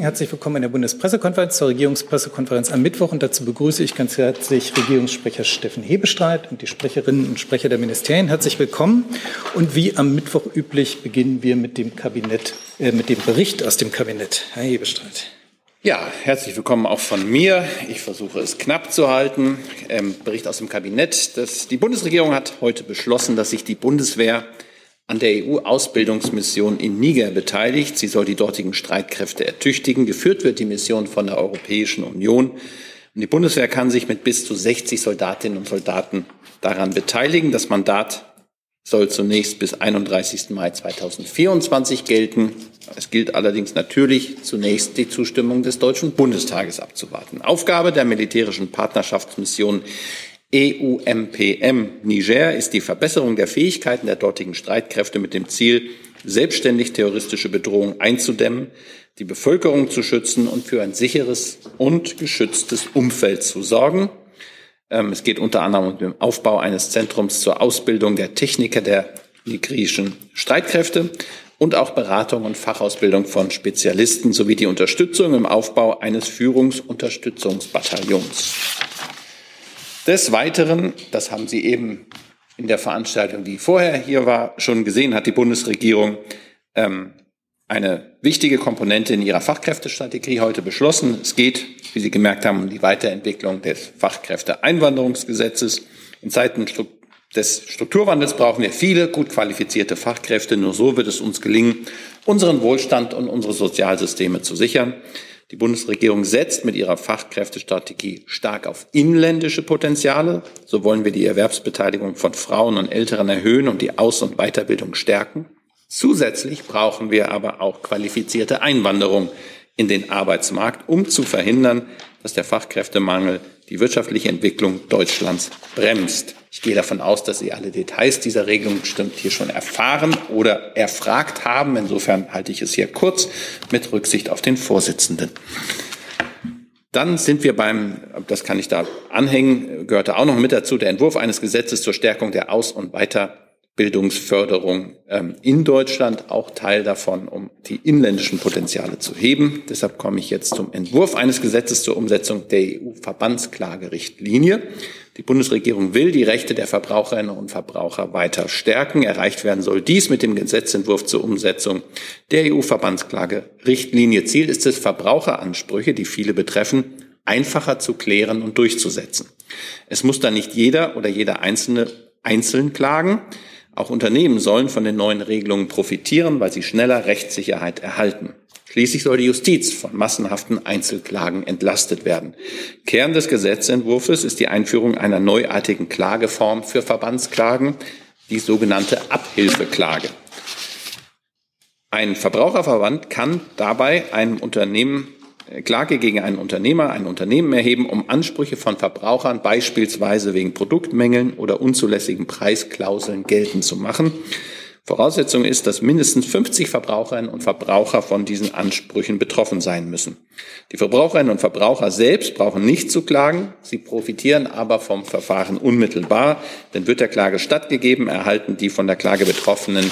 Herzlich willkommen in der Bundespressekonferenz zur Regierungspressekonferenz am Mittwoch. Und dazu begrüße ich ganz herzlich Regierungssprecher Steffen Hebestreit und die Sprecherinnen und Sprecher der Ministerien. Herzlich willkommen. Und wie am Mittwoch üblich beginnen wir mit dem Kabinett, äh, mit dem Bericht aus dem Kabinett. Herr Hebestreit. Ja, herzlich willkommen auch von mir. Ich versuche es knapp zu halten. Ähm, Bericht aus dem Kabinett. Das, die Bundesregierung hat heute beschlossen, dass sich die Bundeswehr an der EU-Ausbildungsmission in Niger beteiligt. Sie soll die dortigen Streitkräfte ertüchtigen. Geführt wird die Mission von der Europäischen Union. Und die Bundeswehr kann sich mit bis zu 60 Soldatinnen und Soldaten daran beteiligen. Das Mandat soll zunächst bis 31. Mai 2024 gelten. Es gilt allerdings natürlich zunächst die Zustimmung des Deutschen Bundestages abzuwarten. Aufgabe der militärischen Partnerschaftsmission EUMPM Niger ist die Verbesserung der Fähigkeiten der dortigen Streitkräfte mit dem Ziel, selbstständig terroristische Bedrohungen einzudämmen, die Bevölkerung zu schützen und für ein sicheres und geschütztes Umfeld zu sorgen. Ähm, es geht unter anderem um den Aufbau eines Zentrums zur Ausbildung der Techniker der nigrischen Streitkräfte und auch Beratung und Fachausbildung von Spezialisten sowie die Unterstützung im Aufbau eines Führungsunterstützungsbataillons. Des Weiteren, das haben Sie eben in der Veranstaltung, die vorher hier war, schon gesehen, hat die Bundesregierung ähm, eine wichtige Komponente in ihrer Fachkräftestrategie heute beschlossen. Es geht, wie Sie gemerkt haben, um die Weiterentwicklung des Fachkräfteeinwanderungsgesetzes. In Zeiten des Strukturwandels brauchen wir viele gut qualifizierte Fachkräfte. Nur so wird es uns gelingen, unseren Wohlstand und unsere Sozialsysteme zu sichern. Die Bundesregierung setzt mit ihrer Fachkräftestrategie stark auf inländische Potenziale. So wollen wir die Erwerbsbeteiligung von Frauen und Älteren erhöhen und die Aus- und Weiterbildung stärken. Zusätzlich brauchen wir aber auch qualifizierte Einwanderung in den Arbeitsmarkt, um zu verhindern, dass der Fachkräftemangel die wirtschaftliche Entwicklung Deutschlands bremst. Ich gehe davon aus, dass Sie alle Details dieser Regelung bestimmt hier schon erfahren oder erfragt haben. Insofern halte ich es hier kurz mit Rücksicht auf den Vorsitzenden. Dann sind wir beim, das kann ich da anhängen, gehörte auch noch mit dazu, der Entwurf eines Gesetzes zur Stärkung der Aus- und Weiter Bildungsförderung ähm, in Deutschland, auch Teil davon, um die inländischen Potenziale zu heben. Deshalb komme ich jetzt zum Entwurf eines Gesetzes zur Umsetzung der EU-Verbandsklagerichtlinie. Die Bundesregierung will die Rechte der Verbraucherinnen und Verbraucher weiter stärken. Erreicht werden soll dies mit dem Gesetzentwurf zur Umsetzung der EU-Verbandsklagerichtlinie. Ziel ist es, Verbraucheransprüche, die viele betreffen, einfacher zu klären und durchzusetzen. Es muss dann nicht jeder oder jeder Einzelne einzeln klagen. Auch Unternehmen sollen von den neuen Regelungen profitieren, weil sie schneller Rechtssicherheit erhalten. Schließlich soll die Justiz von massenhaften Einzelklagen entlastet werden. Kern des Gesetzentwurfs ist die Einführung einer neuartigen Klageform für Verbandsklagen, die sogenannte Abhilfeklage. Ein Verbraucherverband kann dabei einem Unternehmen Klage gegen einen Unternehmer, ein Unternehmen erheben, um Ansprüche von Verbrauchern beispielsweise wegen Produktmängeln oder unzulässigen Preisklauseln geltend zu machen. Voraussetzung ist, dass mindestens 50 Verbraucherinnen und Verbraucher von diesen Ansprüchen betroffen sein müssen. Die Verbraucherinnen und Verbraucher selbst brauchen nicht zu klagen, sie profitieren aber vom Verfahren unmittelbar, denn wird der Klage stattgegeben, erhalten die von der Klage Betroffenen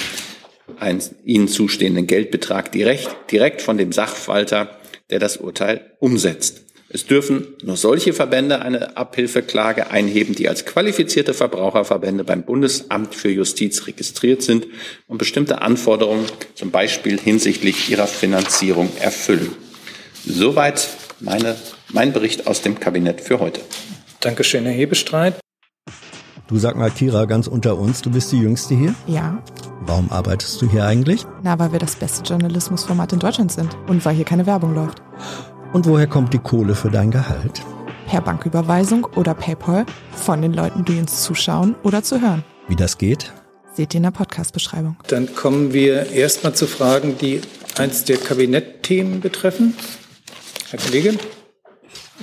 einen ihnen zustehenden Geldbetrag direkt, direkt von dem Sachwalter der das Urteil umsetzt. Es dürfen nur solche Verbände eine Abhilfeklage einheben, die als qualifizierte Verbraucherverbände beim Bundesamt für Justiz registriert sind und bestimmte Anforderungen, zum Beispiel hinsichtlich ihrer Finanzierung, erfüllen. Soweit meine, mein Bericht aus dem Kabinett für heute. Dankeschön, Herr Hebestreit. Du sag mal, Kira, ganz unter uns, du bist die Jüngste hier? Ja. Warum arbeitest du hier eigentlich? Na, weil wir das beste Journalismusformat in Deutschland sind und weil hier keine Werbung läuft. Und woher kommt die Kohle für dein Gehalt? Per Banküberweisung oder PayPal von den Leuten, die uns zuschauen oder zu hören. Wie das geht? Seht ihr in der Podcast-Beschreibung. Dann kommen wir erstmal zu Fragen, die eins der Kabinettthemen betreffen. Herr Kollege.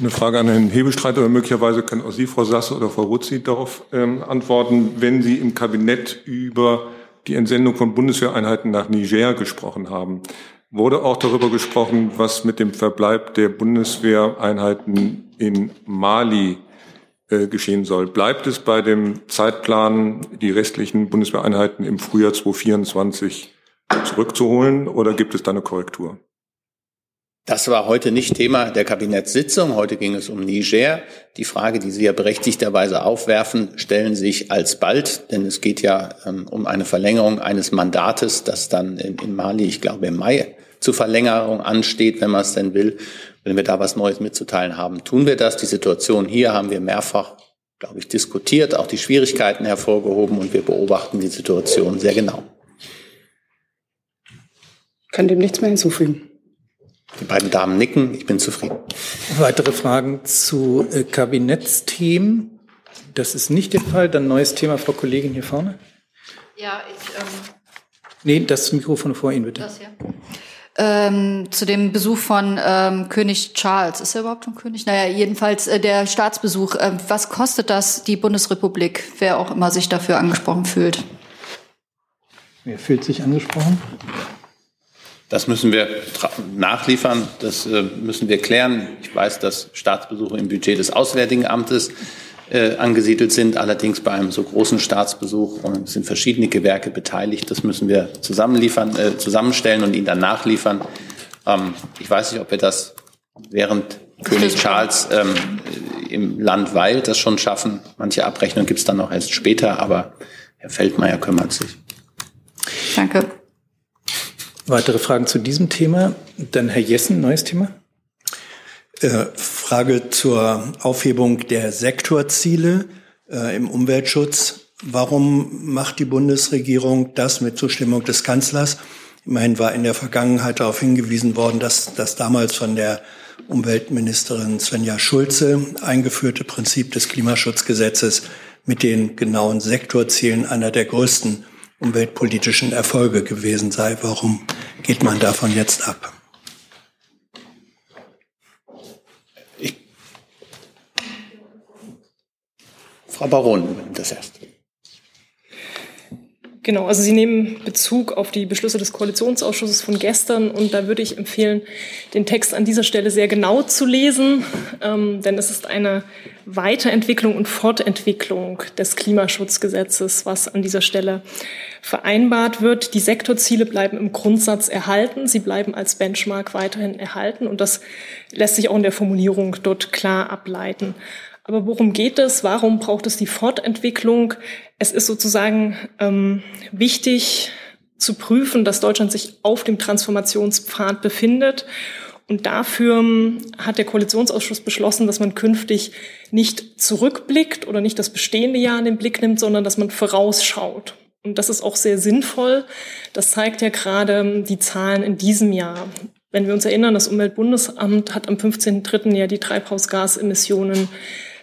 Eine Frage an Herrn Hebelstreit oder möglicherweise können auch Sie, Frau Sasse oder Frau Ruzzi, darauf ähm, antworten, wenn Sie im Kabinett über die Entsendung von Bundeswehreinheiten nach Niger gesprochen haben. Wurde auch darüber gesprochen, was mit dem Verbleib der Bundeswehreinheiten in Mali äh, geschehen soll. Bleibt es bei dem Zeitplan, die restlichen Bundeswehreinheiten im Frühjahr 2024 zurückzuholen oder gibt es da eine Korrektur? Das war heute nicht Thema der Kabinettssitzung. Heute ging es um Niger. Die Frage, die Sie ja berechtigterweise aufwerfen, stellen sich alsbald, denn es geht ja ähm, um eine Verlängerung eines Mandates, das dann in, in Mali, ich glaube im Mai, zur Verlängerung ansteht, wenn man es denn will. Wenn wir da was Neues mitzuteilen haben, tun wir das. Die Situation hier haben wir mehrfach, glaube ich, diskutiert, auch die Schwierigkeiten hervorgehoben und wir beobachten die Situation sehr genau. Kann dem nichts mehr hinzufügen. Die beiden Damen nicken, ich bin zufrieden. Weitere Fragen zu äh, Kabinettsthemen? Das ist nicht der Fall. Dann neues Thema, Frau Kollegin hier vorne. Ja, ich. Ähm, nee, das Mikrofon vor Ihnen bitte. Das hier. Ähm, zu dem Besuch von ähm, König Charles. Ist er überhaupt ein König? Naja, jedenfalls äh, der Staatsbesuch. Äh, was kostet das die Bundesrepublik, wer auch immer sich dafür angesprochen fühlt? Wer fühlt sich angesprochen? Das müssen wir nachliefern, das äh, müssen wir klären. Ich weiß, dass Staatsbesuche im Budget des Auswärtigen Amtes äh, angesiedelt sind, allerdings bei einem so großen Staatsbesuch und sind verschiedene Gewerke beteiligt. Das müssen wir zusammenliefern, äh, zusammenstellen und Ihnen dann nachliefern. Ähm, ich weiß nicht, ob wir das während König Charles ähm, im Land Weil das schon schaffen. Manche Abrechnungen gibt es dann auch erst später, aber Herr Feldmeier kümmert sich. Danke. Weitere Fragen zu diesem Thema? Dann Herr Jessen, neues Thema. Äh, Frage zur Aufhebung der Sektorziele äh, im Umweltschutz. Warum macht die Bundesregierung das mit Zustimmung des Kanzlers? Immerhin war in der Vergangenheit darauf hingewiesen worden, dass das damals von der Umweltministerin Svenja Schulze eingeführte Prinzip des Klimaschutzgesetzes mit den genauen Sektorzielen einer der größten umweltpolitischen Erfolge gewesen sei. Warum geht man davon jetzt ab? Frau Baron, das erst. Genau, also Sie nehmen Bezug auf die Beschlüsse des Koalitionsausschusses von gestern und da würde ich empfehlen, den Text an dieser Stelle sehr genau zu lesen, ähm, denn es ist eine Weiterentwicklung und Fortentwicklung des Klimaschutzgesetzes, was an dieser Stelle vereinbart wird. Die Sektorziele bleiben im Grundsatz erhalten, sie bleiben als Benchmark weiterhin erhalten und das lässt sich auch in der Formulierung dort klar ableiten. Aber worum geht es? Warum braucht es die Fortentwicklung? Es ist sozusagen ähm, wichtig zu prüfen, dass Deutschland sich auf dem Transformationspfad befindet. Und dafür ähm, hat der Koalitionsausschuss beschlossen, dass man künftig nicht zurückblickt oder nicht das bestehende Jahr in den Blick nimmt, sondern dass man vorausschaut. Und das ist auch sehr sinnvoll. Das zeigt ja gerade ähm, die Zahlen in diesem Jahr. Wenn wir uns erinnern, das Umweltbundesamt hat am 15.03. ja die Treibhausgasemissionen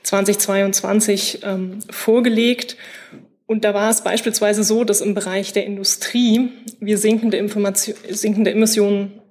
2022 ähm, vorgelegt. Und da war es beispielsweise so, dass im Bereich der Industrie wir sinkende, Information, sinkende Emissionen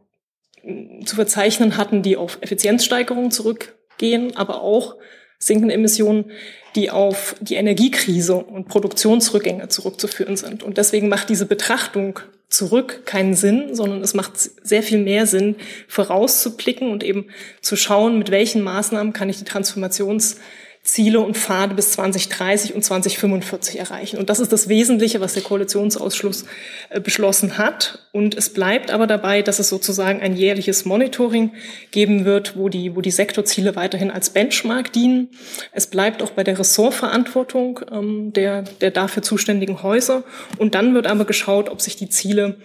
äh, zu verzeichnen hatten, die auf Effizienzsteigerungen zurückgehen, aber auch sinkende Emissionen, die auf die Energiekrise und Produktionsrückgänge zurückzuführen sind. Und deswegen macht diese Betrachtung zurück keinen Sinn, sondern es macht sehr viel mehr Sinn, vorauszublicken und eben zu schauen, mit welchen Maßnahmen kann ich die Transformations Ziele und Pfade bis 2030 und 2045 erreichen. Und das ist das Wesentliche, was der Koalitionsausschuss äh, beschlossen hat. Und es bleibt aber dabei, dass es sozusagen ein jährliches Monitoring geben wird, wo die, wo die Sektorziele weiterhin als Benchmark dienen. Es bleibt auch bei der Ressortverantwortung ähm, der, der dafür zuständigen Häuser. Und dann wird aber geschaut, ob sich die Ziele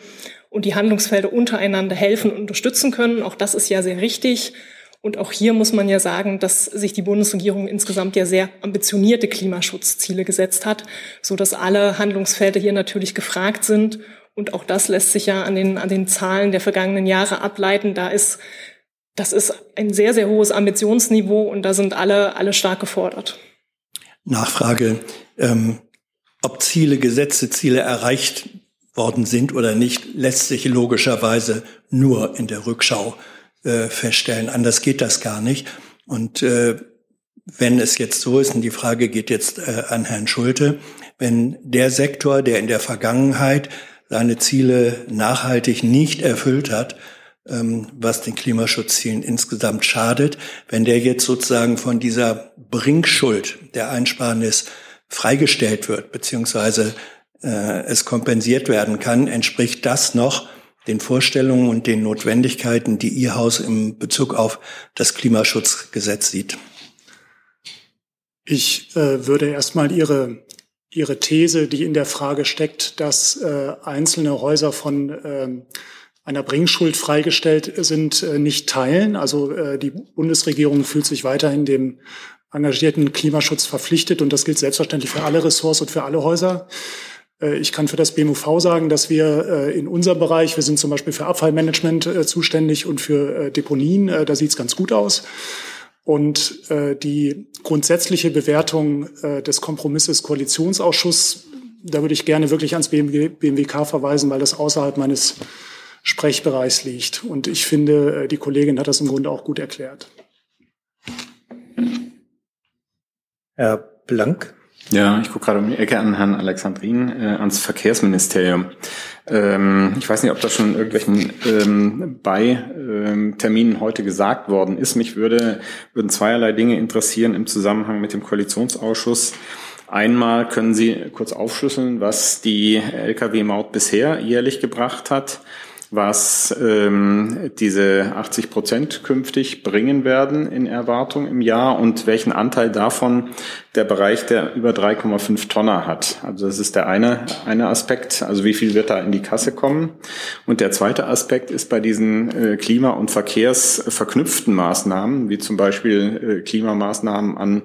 und die Handlungsfelder untereinander helfen und unterstützen können. Auch das ist ja sehr richtig. Und auch hier muss man ja sagen, dass sich die Bundesregierung insgesamt ja sehr ambitionierte Klimaschutzziele gesetzt hat, so dass alle Handlungsfelder hier natürlich gefragt sind. Und auch das lässt sich ja an den, an den Zahlen der vergangenen Jahre ableiten. Da ist, das ist ein sehr, sehr hohes Ambitionsniveau und da sind alle, alle stark gefordert. Nachfrage, ähm, ob Ziele, gesetzte Ziele erreicht worden sind oder nicht, lässt sich logischerweise nur in der Rückschau äh, feststellen. Anders geht das gar nicht. Und äh, wenn es jetzt so ist, und die Frage geht jetzt äh, an Herrn Schulte, wenn der Sektor, der in der Vergangenheit seine Ziele nachhaltig nicht erfüllt hat, ähm, was den Klimaschutzzielen insgesamt schadet, wenn der jetzt sozusagen von dieser Bringschuld der Einsparnis freigestellt wird, beziehungsweise äh, es kompensiert werden kann, entspricht das noch den Vorstellungen und den Notwendigkeiten, die Ihr Haus im Bezug auf das Klimaschutzgesetz sieht? Ich äh, würde erstmal Ihre, Ihre These, die in der Frage steckt, dass äh, einzelne Häuser von äh, einer Bringschuld freigestellt sind, äh, nicht teilen. Also äh, die Bundesregierung fühlt sich weiterhin dem engagierten Klimaschutz verpflichtet und das gilt selbstverständlich für alle Ressorts und für alle Häuser. Äh, ich kann für das BMUV sagen, dass wir äh, in unserem Bereich, wir sind zum Beispiel für Abfallmanagement äh, zuständig und für Deponien, da sieht es ganz gut aus. Und die grundsätzliche Bewertung des Kompromisses Koalitionsausschuss, da würde ich gerne wirklich ans BMWK verweisen, weil das außerhalb meines Sprechbereichs liegt. Und ich finde, die Kollegin hat das im Grunde auch gut erklärt. Herr Blank. Ja, ich gucke gerade um die Ecke an Herrn Alexandrin, äh, ans Verkehrsministerium. Ähm, ich weiß nicht, ob das schon in irgendwelchen ähm, Bei-Terminen ähm, heute gesagt worden ist. Mich würde, würden zweierlei Dinge interessieren im Zusammenhang mit dem Koalitionsausschuss. Einmal können Sie kurz aufschlüsseln, was die Lkw-Maut bisher jährlich gebracht hat was ähm, diese 80 Prozent künftig bringen werden in Erwartung im Jahr und welchen Anteil davon der Bereich der über 3,5 Tonner hat. Also das ist der eine, eine Aspekt, also wie viel wird da in die Kasse kommen. Und der zweite Aspekt ist bei diesen äh, Klima- und Verkehrsverknüpften Maßnahmen, wie zum Beispiel äh, Klimamaßnahmen an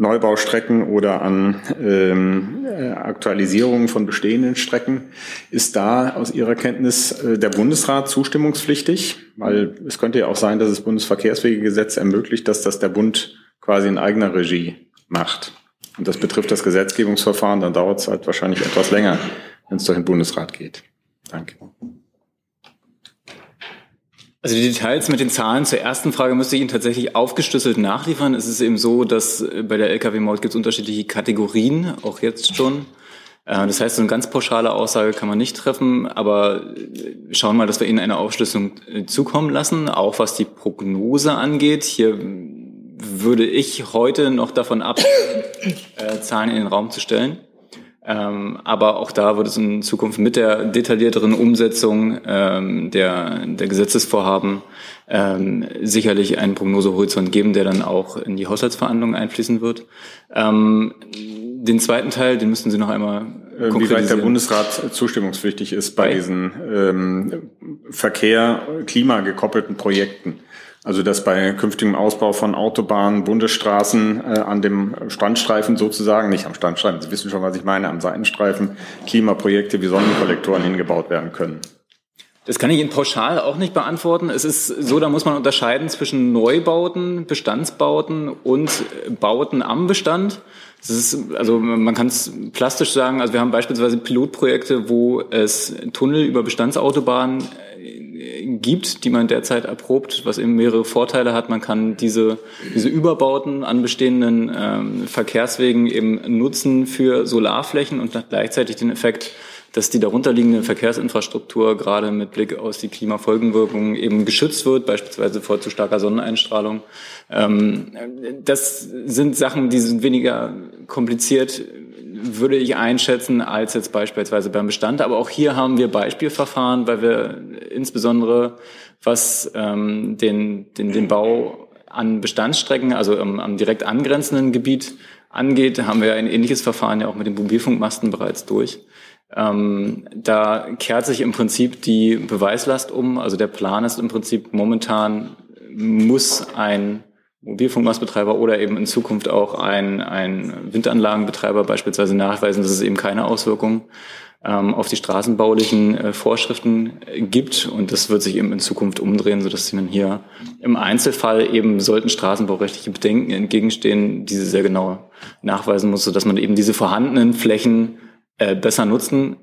Neubaustrecken oder an ähm, äh, Aktualisierungen von bestehenden Strecken. Ist da aus Ihrer Kenntnis äh, der Bundesrat zustimmungspflichtig? Weil es könnte ja auch sein, dass das Bundesverkehrswegegesetz ermöglicht, dass das der Bund quasi in eigener Regie macht. Und das betrifft das Gesetzgebungsverfahren, dann dauert es halt wahrscheinlich etwas länger, wenn es durch den Bundesrat geht. Danke. Also die Details mit den Zahlen zur ersten Frage müsste ich Ihnen tatsächlich aufgeschlüsselt nachliefern. Es ist eben so, dass äh, bei der Lkw-Maut gibt es unterschiedliche Kategorien, auch jetzt schon. Äh, das heißt, so eine ganz pauschale Aussage kann man nicht treffen, aber äh, schauen mal, dass wir Ihnen eine Aufschlüsselung zukommen lassen, auch was die Prognose angeht. Hier würde ich heute noch davon ab, Zahlen in den Raum zu stellen. Ähm, aber auch da wird es in Zukunft mit der detaillierteren Umsetzung ähm, der, der Gesetzesvorhaben ähm, sicherlich einen Prognosehorizont geben, der dann auch in die Haushaltsverhandlungen einfließen wird. Ähm, den zweiten Teil, den müssten Sie noch einmal äh, Wie weit der Bundesrat zustimmungspflichtig ist bei, bei? diesen ähm, Verkehr, Klima gekoppelten Projekten. Also dass bei künftigem Ausbau von Autobahnen, Bundesstraßen äh, an dem Standstreifen sozusagen, nicht am Standstreifen, Sie wissen schon, was ich meine, am Seitenstreifen, Klimaprojekte wie Sonnenkollektoren hingebaut werden können. Das kann ich Ihnen pauschal auch nicht beantworten. Es ist so, da muss man unterscheiden zwischen Neubauten, Bestandsbauten und Bauten am Bestand. Das ist, also man kann es plastisch sagen, also wir haben beispielsweise Pilotprojekte, wo es Tunnel über Bestandsautobahnen gibt, die man derzeit erprobt, was eben mehrere Vorteile hat. Man kann diese, diese Überbauten an bestehenden ähm, Verkehrswegen eben nutzen für Solarflächen und gleichzeitig den Effekt, dass die darunterliegende Verkehrsinfrastruktur gerade mit Blick aus die Klimafolgenwirkungen eben geschützt wird, beispielsweise vor zu starker Sonneneinstrahlung. Ähm, das sind Sachen, die sind weniger kompliziert würde ich einschätzen, als jetzt beispielsweise beim Bestand. Aber auch hier haben wir Beispielverfahren, weil wir insbesondere was ähm, den, den, den Bau an Bestandsstrecken, also am, am direkt angrenzenden Gebiet angeht, haben wir ein ähnliches Verfahren ja auch mit den Mobilfunkmasten bereits durch. Ähm, da kehrt sich im Prinzip die Beweislast um. Also der Plan ist im Prinzip momentan muss ein Mobilfunkmastbetreiber oder eben in Zukunft auch ein, ein Windanlagenbetreiber beispielsweise nachweisen, dass es eben keine Auswirkungen ähm, auf die straßenbaulichen äh, Vorschriften gibt. Und das wird sich eben in Zukunft umdrehen, sodass man hier im Einzelfall eben sollten straßenbaurechtliche Bedenken entgegenstehen, diese sehr genau nachweisen muss, sodass man eben diese vorhandenen Flächen äh, besser nutzen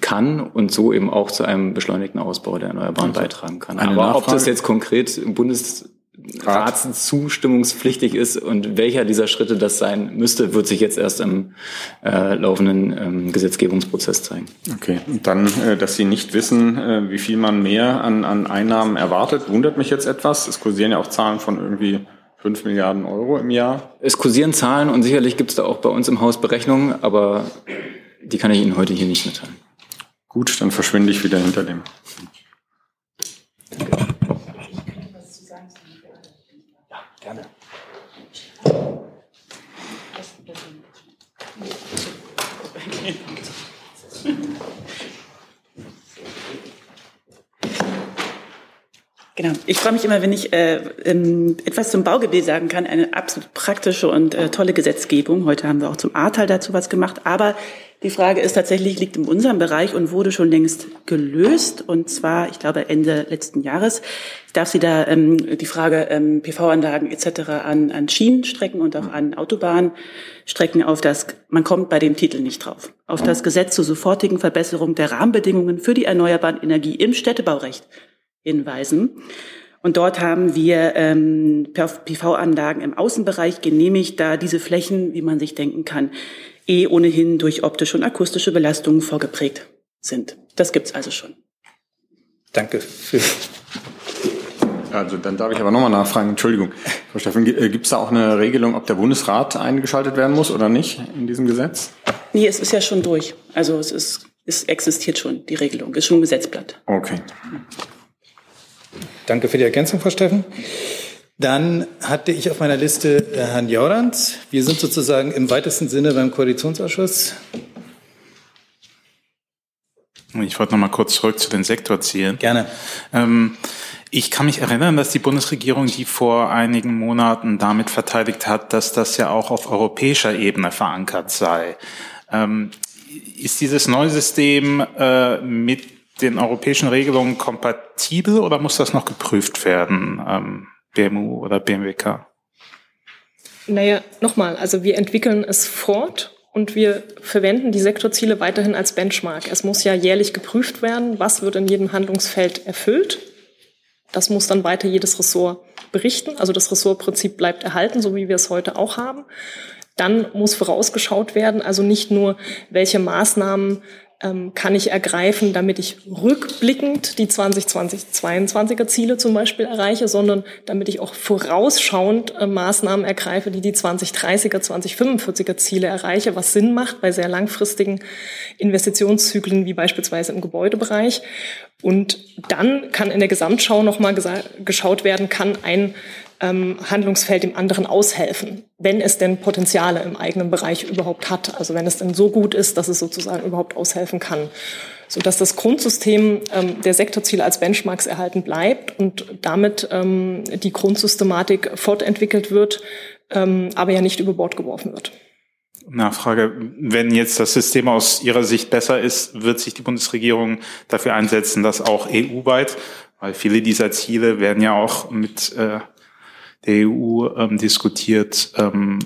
kann und so eben auch zu einem beschleunigten Ausbau der Erneuerbaren also beitragen kann. Aber Nachfrage. ob das jetzt konkret im Bundes zustimmungspflichtig ist und welcher dieser Schritte das sein müsste, wird sich jetzt erst im äh, laufenden ähm, Gesetzgebungsprozess zeigen. Okay, und dann, äh, dass Sie nicht wissen, äh, wie viel man mehr an, an Einnahmen erwartet, wundert mich jetzt etwas. Es kursieren ja auch Zahlen von irgendwie 5 Milliarden Euro im Jahr. Es kursieren Zahlen und sicherlich gibt es da auch bei uns im Haus Berechnungen, aber die kann ich Ihnen heute hier nicht mitteilen. Gut, dann verschwinde ich wieder hinter dem. Ja, gerne. Genau. Ich freue mich immer, wenn ich äh, ähm, etwas zum Baugebiet sagen kann. Eine absolut praktische und äh, tolle Gesetzgebung. Heute haben wir auch zum Ahrtal dazu was gemacht. Aber die Frage ist tatsächlich, liegt in unserem Bereich und wurde schon längst gelöst. Und zwar, ich glaube, Ende letzten Jahres. Ich darf Sie da ähm, die Frage ähm, PV-Anlagen etc. an, an Schienenstrecken und auch an Autobahnstrecken auf das, man kommt bei dem Titel nicht drauf, auf das Gesetz zur sofortigen Verbesserung der Rahmenbedingungen für die erneuerbaren Energie im Städtebaurecht hinweisen. Und dort haben wir ähm, PV-Anlagen im Außenbereich genehmigt, da diese Flächen, wie man sich denken kann, eh ohnehin durch optische und akustische Belastungen vorgeprägt sind. Das gibt's also schon. Danke für. Also dann darf ich aber nochmal nachfragen. Entschuldigung, Frau Steffen, äh, gibt es da auch eine Regelung, ob der Bundesrat eingeschaltet werden muss oder nicht in diesem Gesetz? Nee, es ist ja schon durch. Also es ist, es existiert schon, die Regelung, ist schon ein Gesetzblatt. Okay. Danke für die Ergänzung, Frau Steffen. Dann hatte ich auf meiner Liste äh, Herrn Jordanz. Wir sind sozusagen im weitesten Sinne beim Koalitionsausschuss. Ich wollte noch mal kurz zurück zu den Sektorzielen. Gerne. Ähm, ich kann mich erinnern, dass die Bundesregierung die vor einigen Monaten damit verteidigt hat, dass das ja auch auf europäischer Ebene verankert sei. Ähm, ist dieses neue System äh, mit den europäischen Regelungen kompatibel oder muss das noch geprüft werden, ähm, BMU oder BMWK? Naja, nochmal, also wir entwickeln es fort und wir verwenden die Sektorziele weiterhin als Benchmark. Es muss ja jährlich geprüft werden, was wird in jedem Handlungsfeld erfüllt. Das muss dann weiter jedes Ressort berichten. Also das Ressortprinzip bleibt erhalten, so wie wir es heute auch haben. Dann muss vorausgeschaut werden, also nicht nur, welche Maßnahmen kann ich ergreifen, damit ich rückblickend die 2020-22er Ziele zum Beispiel erreiche, sondern damit ich auch vorausschauend äh, Maßnahmen ergreife, die die 2030er, 2045er Ziele erreiche, was Sinn macht bei sehr langfristigen Investitionszyklen wie beispielsweise im Gebäudebereich. Und dann kann in der Gesamtschau nochmal geschaut werden, kann ein ähm, Handlungsfeld dem anderen aushelfen, wenn es denn Potenziale im eigenen Bereich überhaupt hat. Also wenn es denn so gut ist, dass es sozusagen überhaupt aushelfen kann. Sodass das Grundsystem ähm, der Sektorziele als Benchmarks erhalten bleibt und damit ähm, die Grundsystematik fortentwickelt wird, ähm, aber ja nicht über Bord geworfen wird. Nachfrage, wenn jetzt das System aus Ihrer Sicht besser ist, wird sich die Bundesregierung dafür einsetzen, dass auch EU-weit, weil viele dieser Ziele werden ja auch mit äh, der EU ähm, diskutiert, ähm,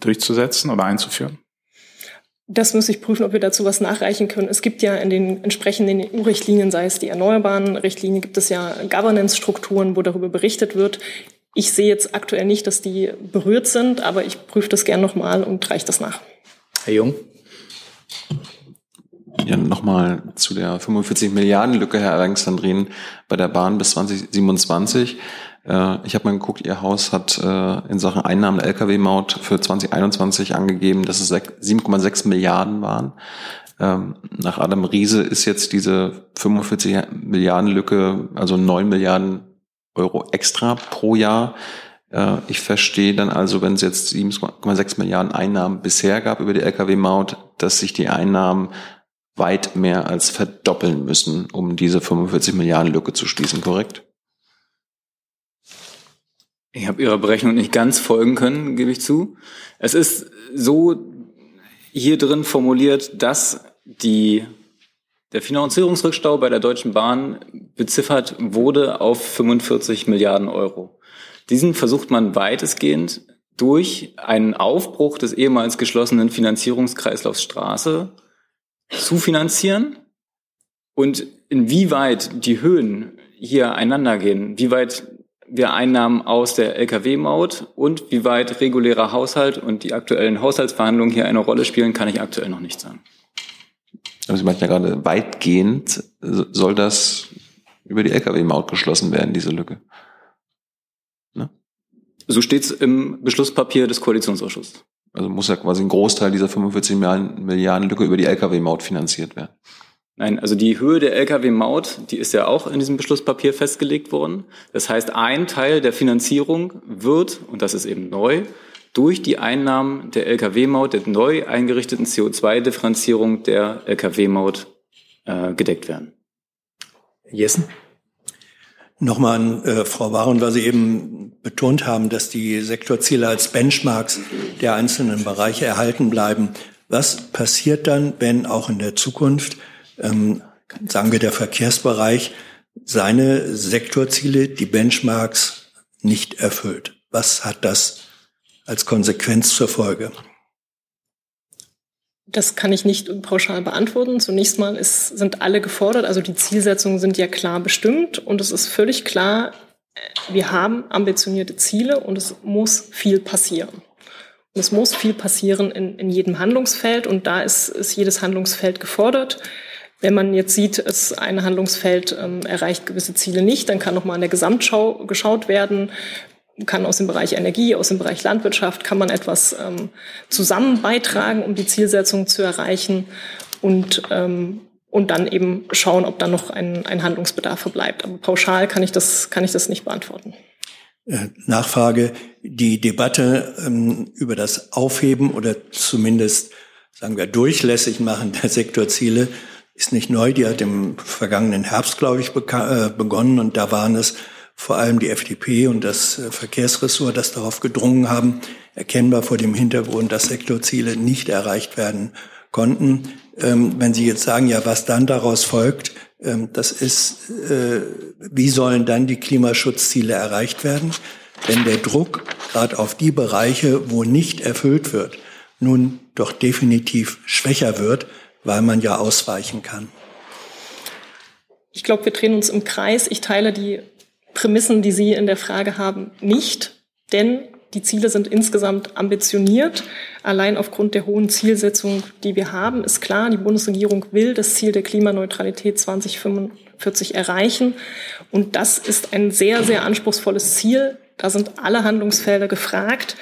durchzusetzen oder einzuführen? Das muss ich prüfen, ob wir dazu was nachreichen können. Es gibt ja in den entsprechenden EU-Richtlinien, sei es die erneuerbaren Richtlinien, gibt es ja Governance-Strukturen, wo darüber berichtet wird. Ich sehe jetzt aktuell nicht, dass die berührt sind, aber ich prüfe das gern nochmal und reiche das nach. Herr Jung. Ja, nochmal zu der 45 Milliarden Lücke, Herr Alexandrin, bei der Bahn bis 2027. Äh, ich habe mal geguckt, Ihr Haus hat äh, in Sachen Einnahmen der Lkw-Maut für 2021 angegeben, dass es 7,6 Milliarden waren. Ähm, nach Adam Riese ist jetzt diese 45 Milliarden Lücke, also 9 Milliarden Euro extra pro Jahr. Äh, ich verstehe dann also, wenn es jetzt 7,6 Milliarden Einnahmen bisher gab über die Lkw-Maut, dass sich die Einnahmen weit mehr als verdoppeln müssen, um diese 45 Milliarden Lücke zu schließen, korrekt? Ich habe Ihrer Berechnung nicht ganz folgen können, gebe ich zu. Es ist so hier drin formuliert, dass die, der Finanzierungsrückstau bei der Deutschen Bahn beziffert wurde auf 45 Milliarden Euro. Diesen versucht man weitestgehend durch einen Aufbruch des ehemals geschlossenen Finanzierungskreislaufs Straße zu finanzieren und inwieweit die Höhen hier einander gehen, wie weit wir Einnahmen aus der Lkw-Maut und wie weit regulärer Haushalt und die aktuellen Haushaltsverhandlungen hier eine Rolle spielen, kann ich aktuell noch nicht sagen. Aber Sie meinten ja gerade, weitgehend soll das über die Lkw-Maut geschlossen werden, diese Lücke. Ne? So steht es im Beschlusspapier des Koalitionsausschusses. Also muss ja quasi ein Großteil dieser 45 Milliarden Lücke über die Lkw-Maut finanziert werden. Nein, also die Höhe der Lkw-Maut, die ist ja auch in diesem Beschlusspapier festgelegt worden. Das heißt, ein Teil der Finanzierung wird, und das ist eben neu, durch die Einnahmen der Lkw-Maut, der neu eingerichteten CO2-Differenzierung der Lkw-Maut äh, gedeckt werden. Jessen? Nochmal an äh, Frau Waron, weil Sie eben betont haben, dass die Sektorziele als Benchmarks der einzelnen Bereiche erhalten bleiben. Was passiert dann, wenn auch in der Zukunft ähm, sagen wir, der Verkehrsbereich seine Sektorziele, die Benchmarks nicht erfüllt. Was hat das als Konsequenz zur Folge? Das kann ich nicht pauschal beantworten. Zunächst mal ist, sind alle gefordert, also die Zielsetzungen sind ja klar bestimmt und es ist völlig klar, wir haben ambitionierte Ziele und es muss viel passieren. Und es muss viel passieren in, in jedem Handlungsfeld und da ist, ist jedes Handlungsfeld gefordert. Wenn man jetzt sieht, es ein Handlungsfeld ähm, erreicht gewisse Ziele nicht, dann kann nochmal in der Gesamtschau geschaut werden, kann aus dem Bereich Energie, aus dem Bereich Landwirtschaft, kann man etwas ähm, zusammen beitragen, um die Zielsetzung zu erreichen und, ähm, und dann eben schauen, ob da noch ein, ein Handlungsbedarf verbleibt. Aber pauschal kann ich das, kann ich das nicht beantworten. Äh, Nachfrage, die Debatte ähm, über das Aufheben oder zumindest, sagen wir, durchlässig machen der Sektorziele ist nicht neu, die hat im vergangenen Herbst, glaube ich, äh, begonnen und da waren es vor allem die FDP und das äh, Verkehrsressort, das darauf gedrungen haben, erkennbar vor dem Hintergrund, dass Sektorziele nicht erreicht werden konnten. Ähm, wenn Sie jetzt sagen, ja, was dann daraus folgt, ähm, das ist, äh, wie sollen dann die Klimaschutzziele erreicht werden? Wenn der Druck gerade auf die Bereiche, wo nicht erfüllt wird, nun doch definitiv schwächer wird, weil man ja ausweichen kann. Ich glaube, wir drehen uns im Kreis. Ich teile die Prämissen, die Sie in der Frage haben, nicht, denn die Ziele sind insgesamt ambitioniert. Allein aufgrund der hohen Zielsetzung, die wir haben, ist klar, die Bundesregierung will das Ziel der Klimaneutralität 2045 erreichen. Und das ist ein sehr, sehr anspruchsvolles Ziel. Da sind alle Handlungsfelder gefragt.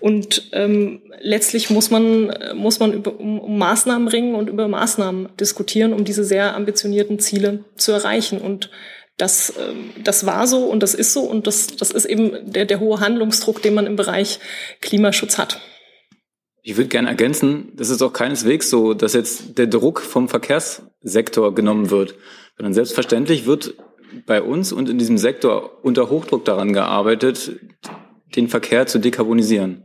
Und ähm, letztlich muss man, muss man über, um, um Maßnahmen ringen und über Maßnahmen diskutieren, um diese sehr ambitionierten Ziele zu erreichen. Und das, ähm, das war so und das ist so und das, das ist eben der, der hohe Handlungsdruck, den man im Bereich Klimaschutz hat. Ich würde gerne ergänzen, das ist auch keineswegs so, dass jetzt der Druck vom Verkehrssektor genommen wird, sondern selbstverständlich wird bei uns und in diesem Sektor unter Hochdruck daran gearbeitet, den Verkehr zu dekarbonisieren.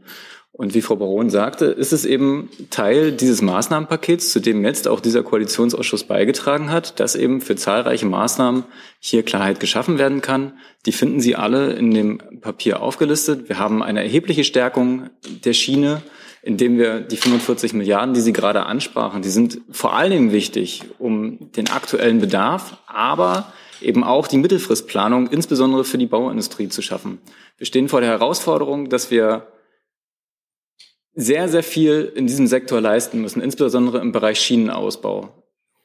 Und wie Frau Baron sagte, ist es eben Teil dieses Maßnahmenpakets, zu dem jetzt auch dieser Koalitionsausschuss beigetragen hat, dass eben für zahlreiche Maßnahmen hier Klarheit geschaffen werden kann. Die finden Sie alle in dem Papier aufgelistet. Wir haben eine erhebliche Stärkung der Schiene, indem wir die 45 Milliarden, die Sie gerade ansprachen, die sind vor allen Dingen wichtig, um den aktuellen Bedarf, aber eben auch die Mittelfristplanung, insbesondere für die Bauindustrie zu schaffen. Wir stehen vor der Herausforderung, dass wir sehr, sehr viel in diesem Sektor leisten müssen, insbesondere im Bereich Schienenausbau.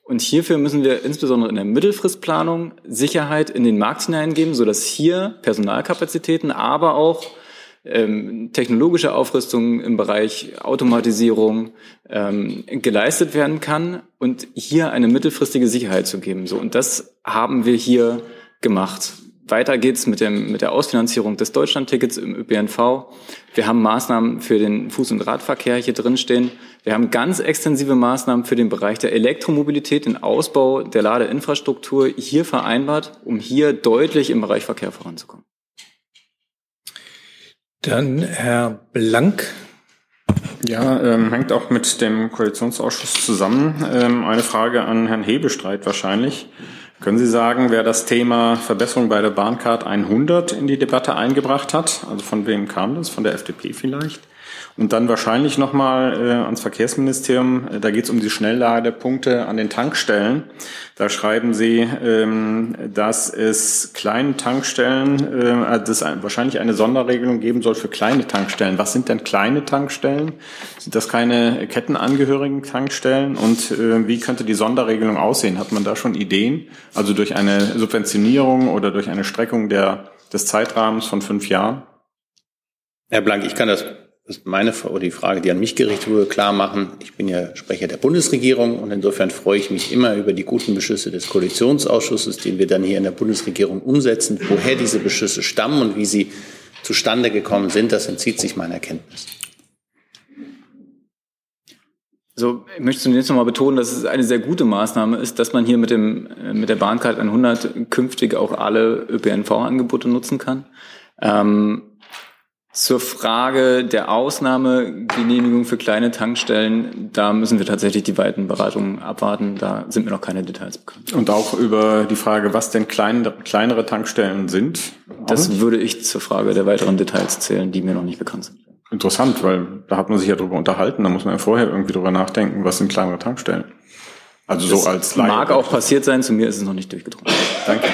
Und hierfür müssen wir insbesondere in der Mittelfristplanung Sicherheit in den Markt hineingeben, sodass hier Personalkapazitäten, aber auch ähm, technologische Aufrüstung im Bereich Automatisierung ähm, geleistet werden kann und hier eine mittelfristige Sicherheit zu geben. So und das haben wir hier gemacht. Weiter geht's mit, dem, mit der Ausfinanzierung des Deutschlandtickets im ÖPNV. Wir haben Maßnahmen für den Fuß- und Radverkehr hier drinstehen. Wir haben ganz extensive Maßnahmen für den Bereich der Elektromobilität, den Ausbau der Ladeinfrastruktur hier vereinbart, um hier deutlich im Bereich Verkehr voranzukommen. Dann Herr Blank. Ja, ähm, hängt auch mit dem Koalitionsausschuss zusammen. Ähm, eine Frage an Herrn Hebestreit wahrscheinlich. Können Sie sagen, wer das Thema Verbesserung bei der Bahncard 100 in die Debatte eingebracht hat? Also von wem kam das? Von der FDP vielleicht? Und dann wahrscheinlich nochmal äh, ans Verkehrsministerium. Äh, da geht es um die Schnellladepunkte an den Tankstellen. Da schreiben Sie, ähm, dass es kleine Tankstellen, äh, dass es wahrscheinlich eine Sonderregelung geben soll für kleine Tankstellen. Was sind denn kleine Tankstellen? Sind das keine kettenangehörigen Tankstellen? Und äh, wie könnte die Sonderregelung aussehen? Hat man da schon Ideen? Also durch eine Subventionierung oder durch eine Streckung der, des Zeitrahmens von fünf Jahren? Herr Blank, ich kann das meine oder die Frage, die an mich gerichtet wurde, klar machen. Ich bin ja Sprecher der Bundesregierung und insofern freue ich mich immer über die guten Beschlüsse des Koalitionsausschusses, den wir dann hier in der Bundesregierung umsetzen. Woher diese Beschlüsse stammen und wie sie zustande gekommen sind, das entzieht sich meiner Kenntnis. So, ich möchte zunächst nochmal betonen, dass es eine sehr gute Maßnahme ist, dass man hier mit dem, mit der Bahncard 100 künftig auch alle ÖPNV-Angebote nutzen kann. Ähm, zur Frage der Ausnahmegenehmigung für kleine Tankstellen, da müssen wir tatsächlich die weiten Beratungen abwarten. Da sind mir noch keine Details bekannt. Und auch über die Frage, was denn klein, kleinere Tankstellen sind? Das würde ich zur Frage der weiteren Details zählen, die mir noch nicht bekannt sind. Interessant, weil da hat man sich ja drüber unterhalten. Da muss man ja vorher irgendwie drüber nachdenken, was sind kleinere Tankstellen. Also das so als Laie. Mag auch passiert sein, zu mir ist es noch nicht durchgedrungen. Danke.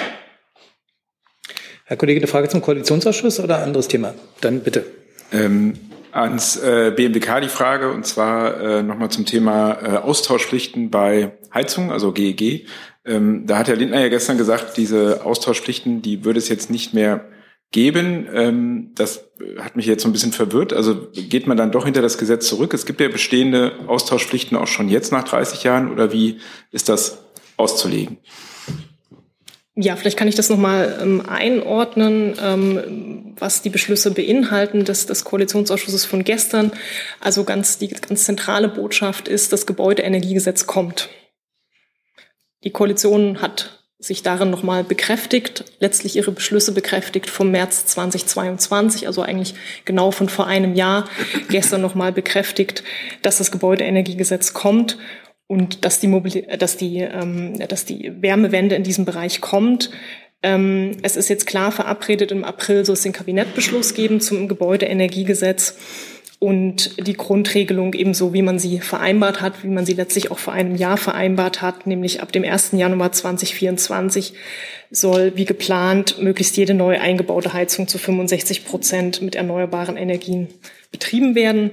Herr Kollege, eine Frage zum Koalitionsausschuss oder anderes Thema? Dann bitte. Ähm, ans äh, BMWK die Frage, und zwar äh, nochmal zum Thema äh, Austauschpflichten bei Heizung, also GEG. Ähm, da hat Herr Lindner ja gestern gesagt, diese Austauschpflichten, die würde es jetzt nicht mehr geben. Ähm, das hat mich jetzt so ein bisschen verwirrt. Also geht man dann doch hinter das Gesetz zurück? Es gibt ja bestehende Austauschpflichten auch schon jetzt nach 30 Jahren oder wie ist das auszulegen? Ja, vielleicht kann ich das nochmal ähm, einordnen, ähm, was die Beschlüsse beinhalten des, des Koalitionsausschusses von gestern. Also ganz die ganz zentrale Botschaft ist, das Gebäudeenergiegesetz kommt. Die Koalition hat sich darin nochmal bekräftigt, letztlich ihre Beschlüsse bekräftigt vom März 2022, also eigentlich genau von vor einem Jahr, gestern nochmal bekräftigt, dass das Gebäudeenergiegesetz kommt und dass die, Mobil dass die, ähm, dass die Wärmewende in diesem Bereich kommt. Ähm, es ist jetzt klar verabredet, im April soll es den Kabinettbeschluss geben zum Gebäudeenergiegesetz und die Grundregelung ebenso, wie man sie vereinbart hat, wie man sie letztlich auch vor einem Jahr vereinbart hat, nämlich ab dem 1. Januar 2024 soll wie geplant möglichst jede neu eingebaute Heizung zu 65 Prozent mit erneuerbaren Energien betrieben werden.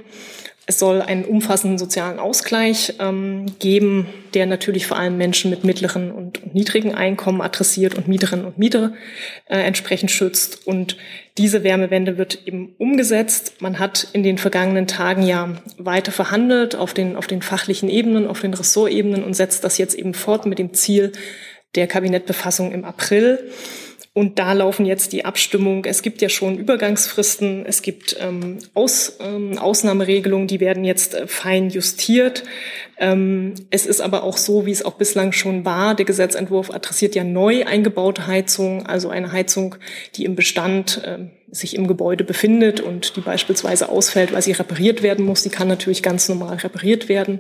Es soll einen umfassenden sozialen Ausgleich ähm, geben, der natürlich vor allem Menschen mit mittleren und, niedrigen Einkommen adressiert und Mieterinnen und Mieter äh, entsprechend schützt. Und diese Wärmewende wird eben umgesetzt. Man hat in den vergangenen Tagen ja weiter verhandelt auf den, auf den fachlichen Ebenen, auf den Ressortebenen und setzt das jetzt eben fort mit dem Ziel der Kabinettbefassung im April. Und da laufen jetzt die Abstimmungen. Es gibt ja schon Übergangsfristen, es gibt ähm, Aus, ähm, Ausnahmeregelungen, die werden jetzt äh, fein justiert. Ähm, es ist aber auch so, wie es auch bislang schon war. Der Gesetzentwurf adressiert ja neu eingebaute Heizung, also eine Heizung, die im Bestand äh, sich im Gebäude befindet und die beispielsweise ausfällt, weil sie repariert werden muss. Die kann natürlich ganz normal repariert werden.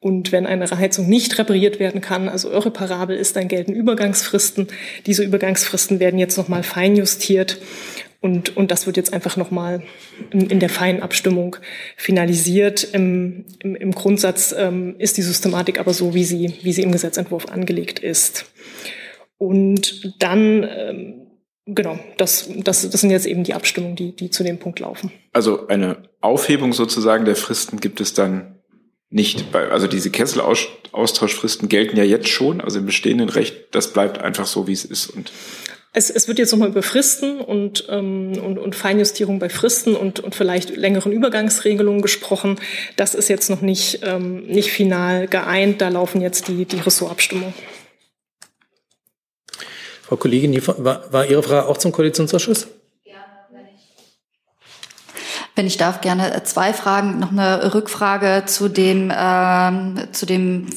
Und wenn eine Heizung nicht repariert werden kann, also irreparabel ist, dann gelten Übergangsfristen. Diese Übergangsfristen werden jetzt nochmal feinjustiert. Und, und das wird jetzt einfach nochmal in, in der feinen Abstimmung finalisiert. Im, im, im Grundsatz ähm, ist die Systematik aber so, wie sie, wie sie im Gesetzentwurf angelegt ist. Und dann, ähm, genau, das, das, das sind jetzt eben die Abstimmungen, die, die zu dem Punkt laufen. Also eine Aufhebung sozusagen der Fristen gibt es dann nicht. Bei, also diese Kesselaustauschfristen gelten ja jetzt schon, also im bestehenden Recht, das bleibt einfach so, wie es ist. Und es, es wird jetzt nochmal über Fristen und, ähm, und, und Feinjustierung bei Fristen und, und vielleicht längeren Übergangsregelungen gesprochen. Das ist jetzt noch nicht, ähm, nicht final geeint. Da laufen jetzt die, die Ressortabstimmungen. Frau Kollegin, war, war Ihre Frage auch zum Koalitionsausschuss? Wenn ich darf, gerne zwei Fragen. Noch eine Rückfrage zu dem, ähm, zu dem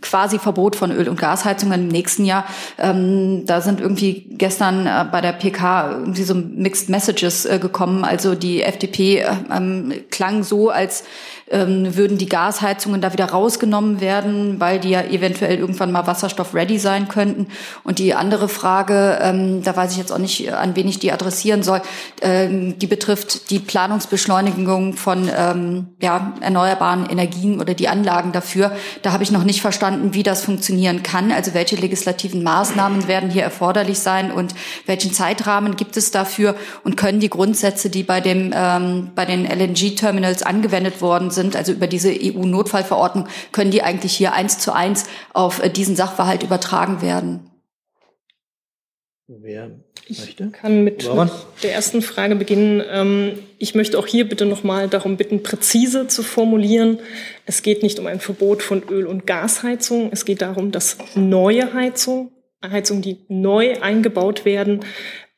quasi Verbot von Öl- und Gasheizungen im nächsten Jahr. Ähm, da sind irgendwie gestern äh, bei der PK irgendwie so Mixed Messages äh, gekommen. Also die FDP äh, ähm, klang so, als ähm, würden die Gasheizungen da wieder rausgenommen werden, weil die ja eventuell irgendwann mal wasserstoff-ready sein könnten. Und die andere Frage, ähm, da weiß ich jetzt auch nicht, an wen ich die adressieren soll, ähm, die betrifft die Planungsbeschleunigung von ähm, ja, erneuerbaren Energien oder die Anlagen dafür. Da habe ich noch nicht verstanden, wie das funktionieren kann. Also welche legislativen Maßnahmen werden hier erforderlich sein und welchen Zeitrahmen gibt es dafür und können die Grundsätze, die bei dem ähm, bei den LNG-Terminals angewendet worden sind, also über diese EU-Notfallverordnung, können die eigentlich hier eins zu eins auf äh, diesen Sachverhalt übertragen werden? Wer möchte? Ich kann mit, mit der ersten Frage beginnen. Ähm, ich möchte auch hier bitte nochmal darum bitten, präzise zu formulieren. Es geht nicht um ein Verbot von Öl- und Gasheizung. Es geht darum, dass neue Heizungen, Heizungen, die neu eingebaut werden,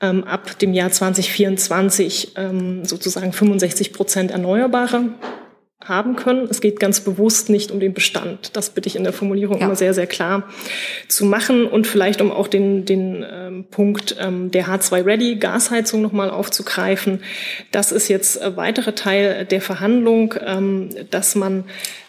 ähm, ab dem Jahr 2024 ähm, sozusagen 65 Prozent erneuerbare haben können. Es geht ganz bewusst nicht um den Bestand. Das bitte ich in der Formulierung ja. immer sehr, sehr klar zu machen und vielleicht um auch den, den ähm, Punkt ähm, der H2-Ready Gasheizung nochmal aufzugreifen. Das ist jetzt äh, weitere Teil der Verhandlung, ähm, dass man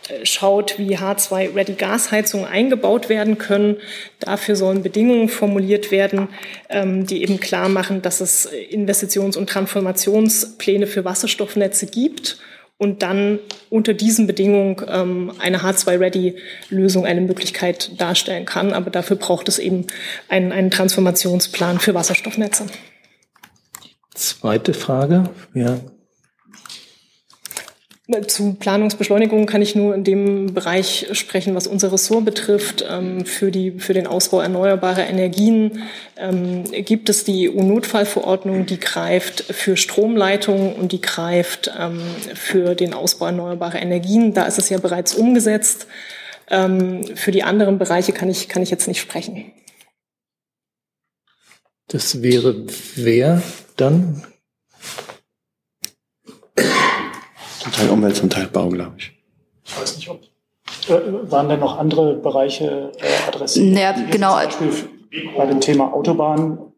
äh, schaut, wie H2-Ready Gasheizungen eingebaut werden können. Dafür sollen Bedingungen formuliert werden, ähm, die eben klar machen, dass es Investitions- und Transformationspläne für Wasserstoffnetze gibt und dann unter diesen Bedingungen ähm, eine H2-Ready-Lösung eine Möglichkeit darstellen kann. Aber dafür braucht es eben einen, einen Transformationsplan für Wasserstoffnetze. Zweite Frage. Ja, zu Planungsbeschleunigung kann ich nur in dem Bereich sprechen, was unser Ressort betrifft. Ähm, für, die, für den Ausbau erneuerbarer Energien ähm, gibt es die EU-Notfallverordnung, die greift für Stromleitungen und die greift ähm, für den Ausbau erneuerbarer Energien. Da ist es ja bereits umgesetzt. Für die anderen Bereiche kann ich, kann ich jetzt nicht sprechen. Das wäre wer dann? Zum Teil Umwelt, zum Teil Bau, glaube ich. Ich weiß nicht, ob äh, waren denn noch andere Bereiche äh, adressiert? Ja, genau. Zum Beispiel bei dem Thema Autobahn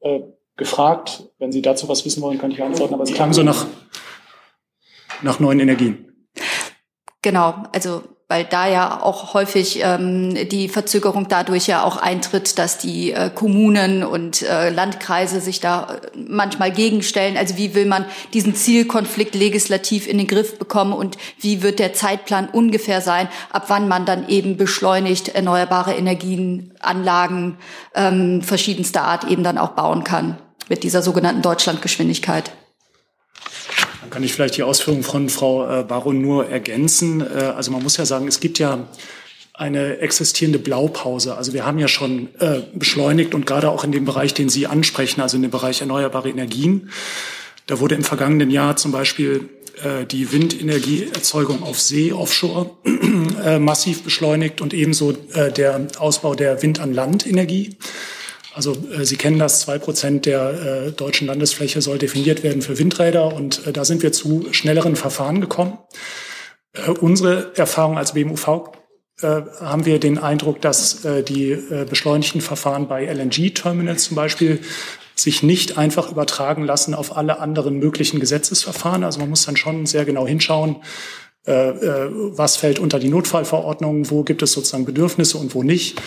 äh, gefragt. Wenn Sie dazu was wissen wollen, kann ich antworten. Aber es klang so nach, nach neuen Energien. Genau, also weil da ja auch häufig ähm, die Verzögerung dadurch ja auch eintritt, dass die äh, Kommunen und äh, Landkreise sich da äh, manchmal gegenstellen. Also wie will man diesen Zielkonflikt legislativ in den Griff bekommen und wie wird der Zeitplan ungefähr sein, ab wann man dann eben beschleunigt erneuerbare Energienanlagen ähm, verschiedenster Art eben dann auch bauen kann mit dieser sogenannten Deutschlandgeschwindigkeit kann ich vielleicht die Ausführungen von Frau äh, Baron nur ergänzen. Äh, also man muss ja sagen, es gibt ja eine existierende Blaupause. Also wir haben ja schon äh, beschleunigt und gerade auch in dem Bereich, den Sie ansprechen, also in dem Bereich erneuerbare Energien, da wurde im vergangenen Jahr zum Beispiel die Windenergieerzeugung auf See, offshore, massiv beschleunigt und ebenso der Ausbau der Wind an Land Energie. Also äh, Sie kennen das, zwei Prozent der äh, deutschen Landesfläche soll definiert werden für Windräder und äh, da sind wir zu schnelleren Verfahren gekommen. Äh, unsere Erfahrung als BMUV äh, haben wir den Eindruck, dass äh, die beschleunigten Verfahren bei LNG-Terminals zum Beispiel sich nicht einfach übertragen lassen auf alle anderen möglichen Gesetzesverfahren. Also man muss dann schon sehr genau hinschauen, was fällt unter die Notfallverordnung, wo gibt es sozusagen Bedürfnisse und wo nicht.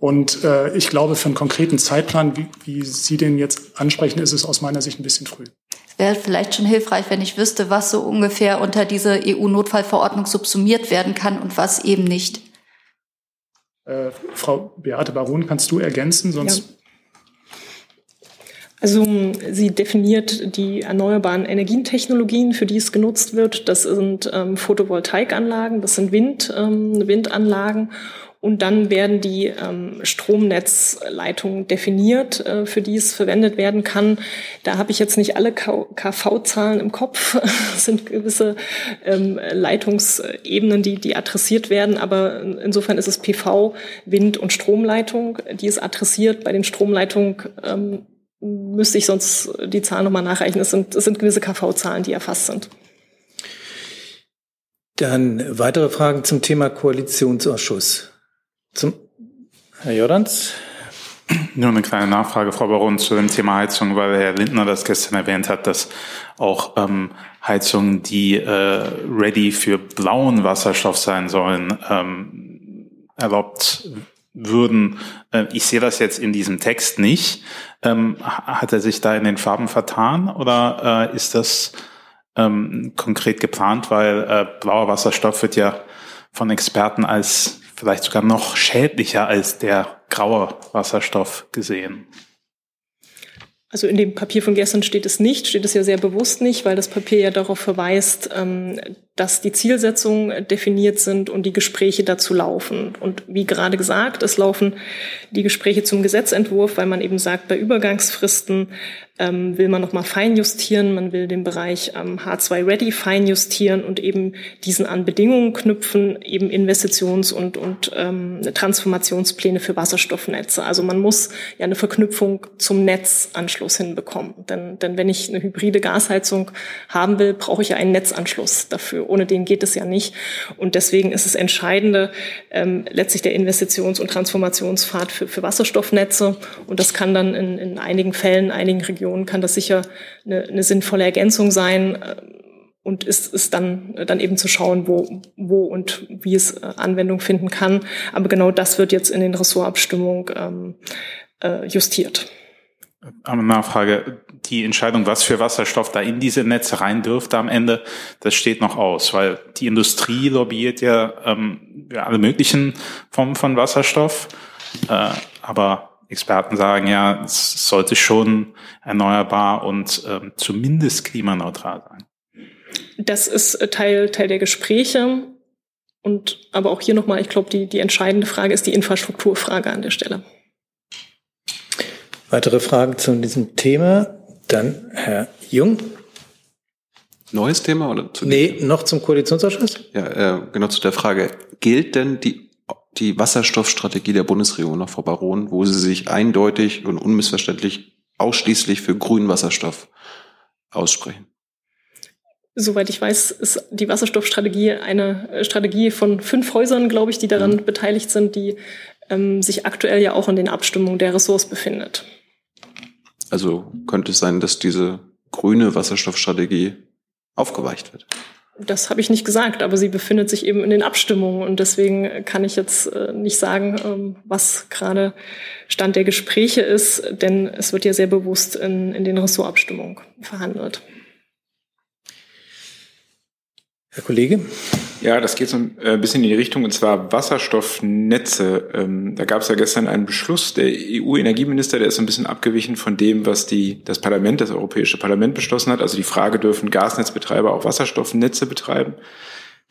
Und äh, ich glaube, für einen konkreten Zeitplan, wie, wie Sie den jetzt ansprechen, ist es aus meiner Sicht ein bisschen früh. Wäre vielleicht schon hilfreich, wenn ich wüsste, was so ungefähr unter diese EU-Notfallverordnung subsumiert werden kann und was eben nicht. Äh, Frau Beate Baron, kannst du ergänzen? Sonst ja. Also sie definiert die erneuerbaren Energientechnologien, für die es genutzt wird. Das sind ähm, Photovoltaikanlagen, das sind Wind, ähm, Windanlagen und dann werden die ähm, Stromnetzleitungen definiert, äh, für die es verwendet werden kann. Da habe ich jetzt nicht alle KV-Zahlen im Kopf. Es sind gewisse ähm, Leitungsebenen, die, die adressiert werden. Aber insofern ist es PV, Wind- und Stromleitung, die es adressiert. Bei den Stromleitungen ähm, müsste ich sonst die Zahlen nochmal nachreichen. Es sind, es sind gewisse KV-Zahlen, die erfasst sind. Dann weitere Fragen zum Thema Koalitionsausschuss. Zum Herr Jordans. Nur eine kleine Nachfrage, Frau Baron, zu dem Thema Heizung, weil Herr Lindner das gestern erwähnt hat, dass auch ähm, Heizungen, die äh, ready für blauen Wasserstoff sein sollen, ähm, erlaubt würden. Äh, ich sehe das jetzt in diesem Text nicht. Ähm, hat er sich da in den Farben vertan oder äh, ist das ähm, konkret geplant? Weil äh, blauer Wasserstoff wird ja von Experten als vielleicht sogar noch schädlicher als der graue Wasserstoff gesehen. Also in dem Papier von gestern steht es nicht, steht es ja sehr bewusst nicht, weil das Papier ja darauf verweist, ähm, dass die Zielsetzungen definiert sind und die Gespräche dazu laufen. Und wie gerade gesagt, es laufen die Gespräche zum Gesetzentwurf, weil man eben sagt, bei Übergangsfristen ähm, will man nochmal feinjustieren, man will den Bereich ähm, H2 Ready feinjustieren und eben diesen an Bedingungen knüpfen, eben Investitions- und, und ähm, Transformationspläne für Wasserstoffnetze. Also man muss ja eine Verknüpfung zum Netzanschluss hinbekommen. Denn, denn wenn ich eine hybride Gasheizung haben will, brauche ich ja einen Netzanschluss dafür. Ohne den geht es ja nicht. Und deswegen ist es entscheidende ähm, letztlich der Investitions- und Transformationspfad für, für Wasserstoffnetze. Und das kann dann in, in einigen Fällen, einigen Regionen kann das sicher eine, eine sinnvolle Ergänzung sein äh, und ist, ist dann, dann eben zu schauen, wo, wo und wie es äh, Anwendung finden kann. Aber genau das wird jetzt in den Ressortabstimmungen ähm, äh, justiert. Eine Nachfrage. Die Entscheidung, was für Wasserstoff da in diese Netze rein dürfte am Ende, das steht noch aus, weil die Industrie lobbyiert ja ähm, ja, alle möglichen Formen von Wasserstoff. Äh, aber Experten sagen ja, es sollte schon erneuerbar und ähm, zumindest klimaneutral sein. Das ist äh, Teil, Teil der Gespräche. Und aber auch hier nochmal, ich glaube, die, die entscheidende Frage ist die Infrastrukturfrage an der Stelle. Weitere Fragen zu diesem Thema? Dann Herr Jung. Neues Thema oder zu Nee, noch zum Koalitionsausschuss? Ja, äh, genau zu der Frage. Gilt denn die die Wasserstoffstrategie der Bundesregierung noch, Frau Baron, wo sie sich eindeutig und unmissverständlich ausschließlich für grünen Wasserstoff aussprechen. Soweit ich weiß, ist die Wasserstoffstrategie eine Strategie von fünf Häusern, glaube ich, die daran mhm. beteiligt sind, die ähm, sich aktuell ja auch in den Abstimmungen der Ressorts befindet. Also könnte es sein, dass diese grüne Wasserstoffstrategie aufgeweicht wird? Das habe ich nicht gesagt, aber sie befindet sich eben in den Abstimmungen und deswegen kann ich jetzt äh, nicht sagen, ähm, was gerade Stand der Gespräche ist, denn es wird ja sehr bewusst in, in den Ressortabstimmungen verhandelt. Herr Kollege? Ja, das geht so ein äh, bisschen in die Richtung, und zwar Wasserstoffnetze. Ähm, da gab es ja gestern einen Beschluss der EU-Energieminister, der ist so ein bisschen abgewichen von dem, was die, das Parlament, das Europäische Parlament beschlossen hat. Also die Frage, dürfen Gasnetzbetreiber auch Wasserstoffnetze betreiben?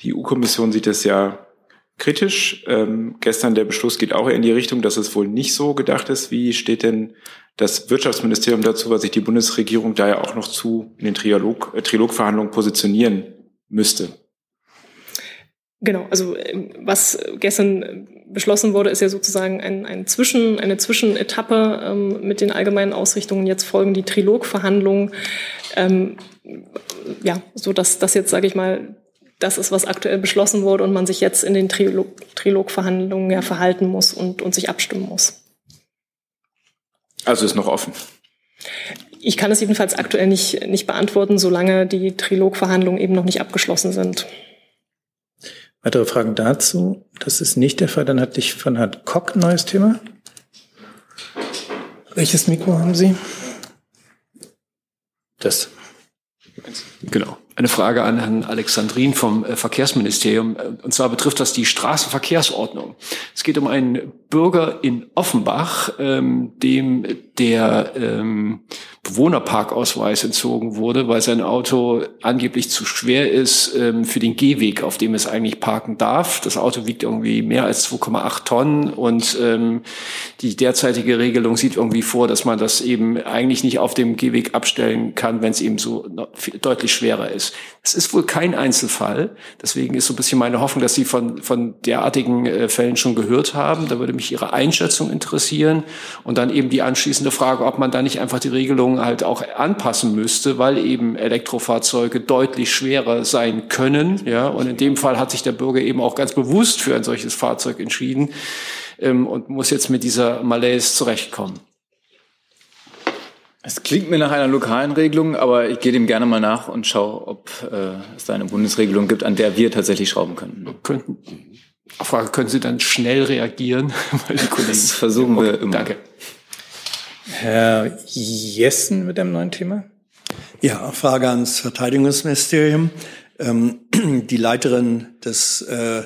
Die EU-Kommission sieht das ja kritisch. Ähm, gestern der Beschluss geht auch in die Richtung, dass es wohl nicht so gedacht ist. Wie steht denn das Wirtschaftsministerium dazu, was sich die Bundesregierung da ja auch noch zu in den Trilog, äh, Trilogverhandlungen positionieren müsste? Genau, also ähm, was gestern beschlossen wurde, ist ja sozusagen ein, ein Zwischen, eine Zwischenetappe ähm, mit den allgemeinen Ausrichtungen. Jetzt folgen die Trilogverhandlungen. Ähm, ja, so dass das jetzt, sage ich mal, das ist, was aktuell beschlossen wurde und man sich jetzt in den Trilog, Trilogverhandlungen ja verhalten muss und, und sich abstimmen muss. Also ist noch offen. Ich kann es jedenfalls aktuell nicht, nicht beantworten, solange die Trilogverhandlungen eben noch nicht abgeschlossen sind. Weitere Fragen dazu? Das ist nicht der Fall. Dann hatte ich von Herrn Kock ein neues Thema. Welches Mikro haben Sie? Das. Genau. Eine Frage an Herrn Alexandrin vom äh, Verkehrsministerium. Und zwar betrifft das die Straßenverkehrsordnung. Es geht um einen Bürger in Offenbach, ähm, dem der ähm, Bewohnerparkausweis entzogen wurde, weil sein Auto angeblich zu schwer ist ähm, für den Gehweg, auf dem es eigentlich parken darf. Das Auto wiegt irgendwie mehr als 2,8 Tonnen und ähm, die derzeitige Regelung sieht irgendwie vor, dass man das eben eigentlich nicht auf dem Gehweg abstellen kann, wenn es eben so deutlich schwerer ist. Es ist wohl kein Einzelfall. Deswegen ist so ein bisschen meine Hoffnung, dass Sie von, von derartigen äh, Fällen schon gehört haben. Da würde mich Ihre Einschätzung interessieren und dann eben die anschließende Frage, ob man da nicht einfach die Regelung halt auch anpassen müsste, weil eben Elektrofahrzeuge deutlich schwerer sein können. Ja, und in dem Fall hat sich der Bürger eben auch ganz bewusst für ein solches Fahrzeug entschieden ähm, und muss jetzt mit dieser Malaise zurechtkommen. Es klingt mir nach einer lokalen Regelung, aber ich gehe dem gerne mal nach und schaue, ob äh, es da eine Bundesregelung gibt, an der wir tatsächlich schrauben können. Könnten. Frage, können Sie dann schnell reagieren? das versuchen wir immer. Danke. Herr Jessen mit einem neuen Thema. Ja, Frage ans Verteidigungsministerium. Ähm, die Leiterin des äh,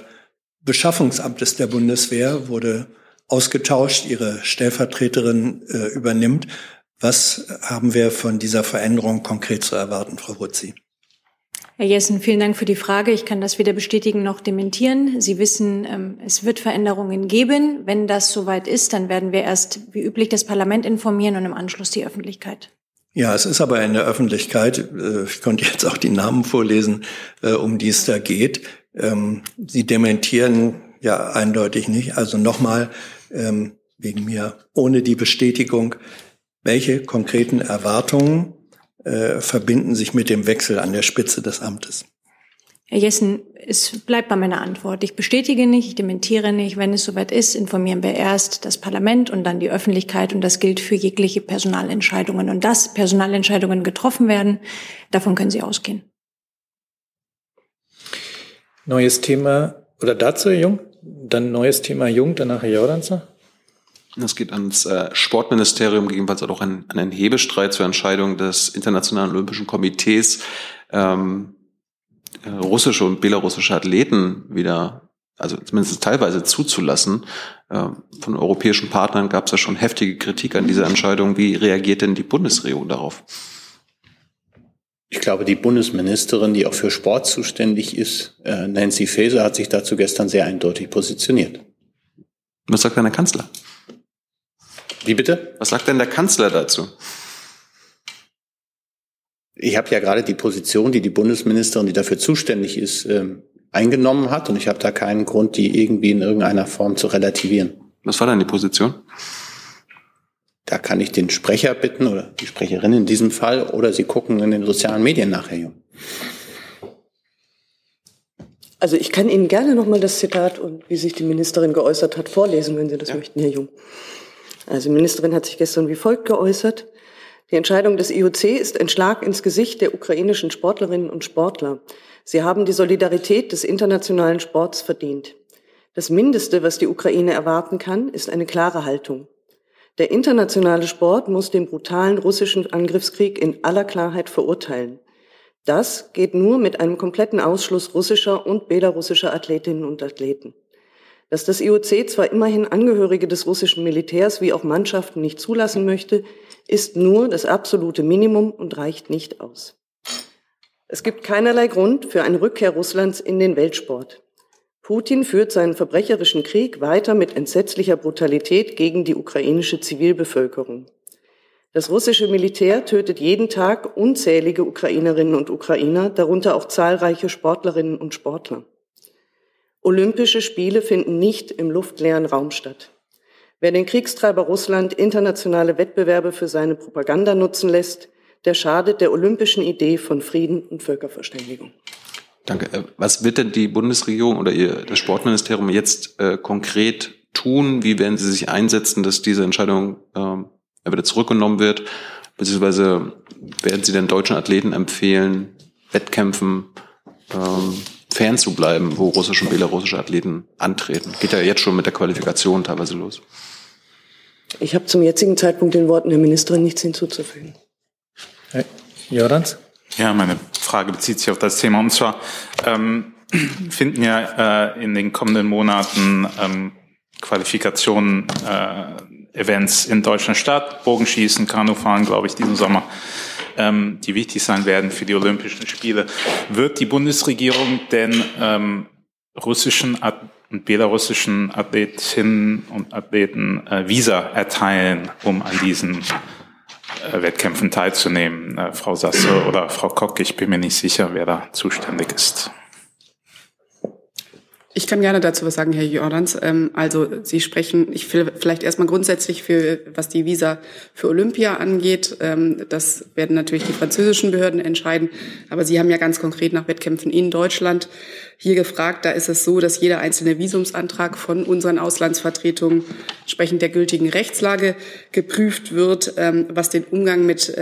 Beschaffungsamtes der Bundeswehr wurde ausgetauscht, ihre Stellvertreterin äh, übernimmt. Was haben wir von dieser Veränderung konkret zu erwarten, Frau Wutzi? Herr Jessen, vielen Dank für die Frage. Ich kann das weder bestätigen noch dementieren. Sie wissen, ähm, es wird Veränderungen geben. Wenn das soweit ist, dann werden wir erst wie üblich das Parlament informieren und im Anschluss die Öffentlichkeit. Ja, es ist aber in der Öffentlichkeit, äh, ich konnte jetzt auch die Namen vorlesen, äh, um die es da geht. Ähm, Sie dementieren ja eindeutig nicht. Also nochmal ähm, wegen mir ohne die Bestätigung, welche konkreten Erwartungen äh, verbinden sich mit dem Wechsel an der Spitze des Amtes. Herr Jessen, es bleibt bei meiner Antwort. Ich bestätige nicht, ich dementiere nicht. Wenn es soweit ist, informieren wir erst das Parlament und dann die Öffentlichkeit. Und das gilt für jegliche Personalentscheidungen. Und dass Personalentscheidungen getroffen werden, davon können Sie ausgehen. Neues Thema, oder dazu, Herr Jung? Dann neues Thema Jung, danach Herr Jordanzer. Das geht ans äh, Sportministerium, gegebenenfalls auch an, an einen Hebestreit zur Entscheidung des Internationalen Olympischen Komitees, ähm, äh, russische und belarussische Athleten wieder, also zumindest teilweise zuzulassen. Äh, von europäischen Partnern gab es ja schon heftige Kritik an dieser Entscheidung. Wie reagiert denn die Bundesregierung darauf? Ich glaube, die Bundesministerin, die auch für Sport zuständig ist, äh, Nancy Faeser, hat sich dazu gestern sehr eindeutig positioniert. Was sagt denn der Kanzler? Wie bitte? Was sagt denn der Kanzler dazu? Ich habe ja gerade die Position, die die Bundesministerin, die dafür zuständig ist, ähm, eingenommen hat. Und ich habe da keinen Grund, die irgendwie in irgendeiner Form zu relativieren. Was war denn die Position? Da kann ich den Sprecher bitten oder die Sprecherin in diesem Fall oder Sie gucken in den sozialen Medien nachher. Jung. Also ich kann Ihnen gerne nochmal das Zitat und wie sich die Ministerin geäußert hat vorlesen, wenn Sie das ja. möchten, Herr Jung. Also die Ministerin hat sich gestern wie folgt geäußert. Die Entscheidung des IOC ist ein Schlag ins Gesicht der ukrainischen Sportlerinnen und Sportler. Sie haben die Solidarität des internationalen Sports verdient. Das Mindeste, was die Ukraine erwarten kann, ist eine klare Haltung. Der internationale Sport muss den brutalen russischen Angriffskrieg in aller Klarheit verurteilen. Das geht nur mit einem kompletten Ausschluss russischer und belarussischer Athletinnen und Athleten. Dass das IOC zwar immerhin Angehörige des russischen Militärs wie auch Mannschaften nicht zulassen möchte, ist nur das absolute Minimum und reicht nicht aus. Es gibt keinerlei Grund für eine Rückkehr Russlands in den Weltsport. Putin führt seinen verbrecherischen Krieg weiter mit entsetzlicher Brutalität gegen die ukrainische Zivilbevölkerung. Das russische Militär tötet jeden Tag unzählige Ukrainerinnen und Ukrainer, darunter auch zahlreiche Sportlerinnen und Sportler. Olympische Spiele finden nicht im luftleeren Raum statt. Wer den Kriegstreiber Russland internationale Wettbewerbe für seine Propaganda nutzen lässt, der schadet der olympischen Idee von Frieden und Völkerverständigung. Danke. Äh, was wird denn die Bundesregierung oder ihr, das Sportministerium jetzt äh, konkret tun? Wie werden Sie sich einsetzen, dass diese Entscheidung ähm, wieder zurückgenommen wird? Beziehungsweise werden Sie den deutschen Athleten empfehlen, Wettkämpfen ähm, fern zu bleiben, wo russische und belarussische Athleten antreten. Geht ja jetzt schon mit der Qualifikation teilweise los. Ich habe zum jetzigen Zeitpunkt den Worten der Ministerin nichts hinzuzufügen. Hey, Jordans? Ja, meine Frage bezieht sich auf das Thema. Und zwar ähm, finden ja äh, in den kommenden Monaten ähm, Qualifikationen, äh, Events in Deutschland statt. Bogenschießen, Kanufahren, glaube ich, diesen Sommer ähm, die wichtig sein werden für die Olympischen Spiele. Wird die Bundesregierung denn ähm, russischen und belarussischen Athletinnen und Athleten äh, Visa erteilen, um an diesen äh, Wettkämpfen teilzunehmen? Äh, Frau Sasse oder Frau Kock, ich bin mir nicht sicher, wer da zuständig ist. Ich kann gerne dazu was sagen, Herr Jordans. Ähm, also Sie sprechen, ich will vielleicht erstmal grundsätzlich für, was die Visa für Olympia angeht. Ähm, das werden natürlich die französischen Behörden entscheiden. Aber Sie haben ja ganz konkret nach Wettkämpfen in Deutschland hier gefragt. Da ist es so, dass jeder einzelne Visumsantrag von unseren Auslandsvertretungen entsprechend der gültigen Rechtslage geprüft wird, ähm, was den Umgang mit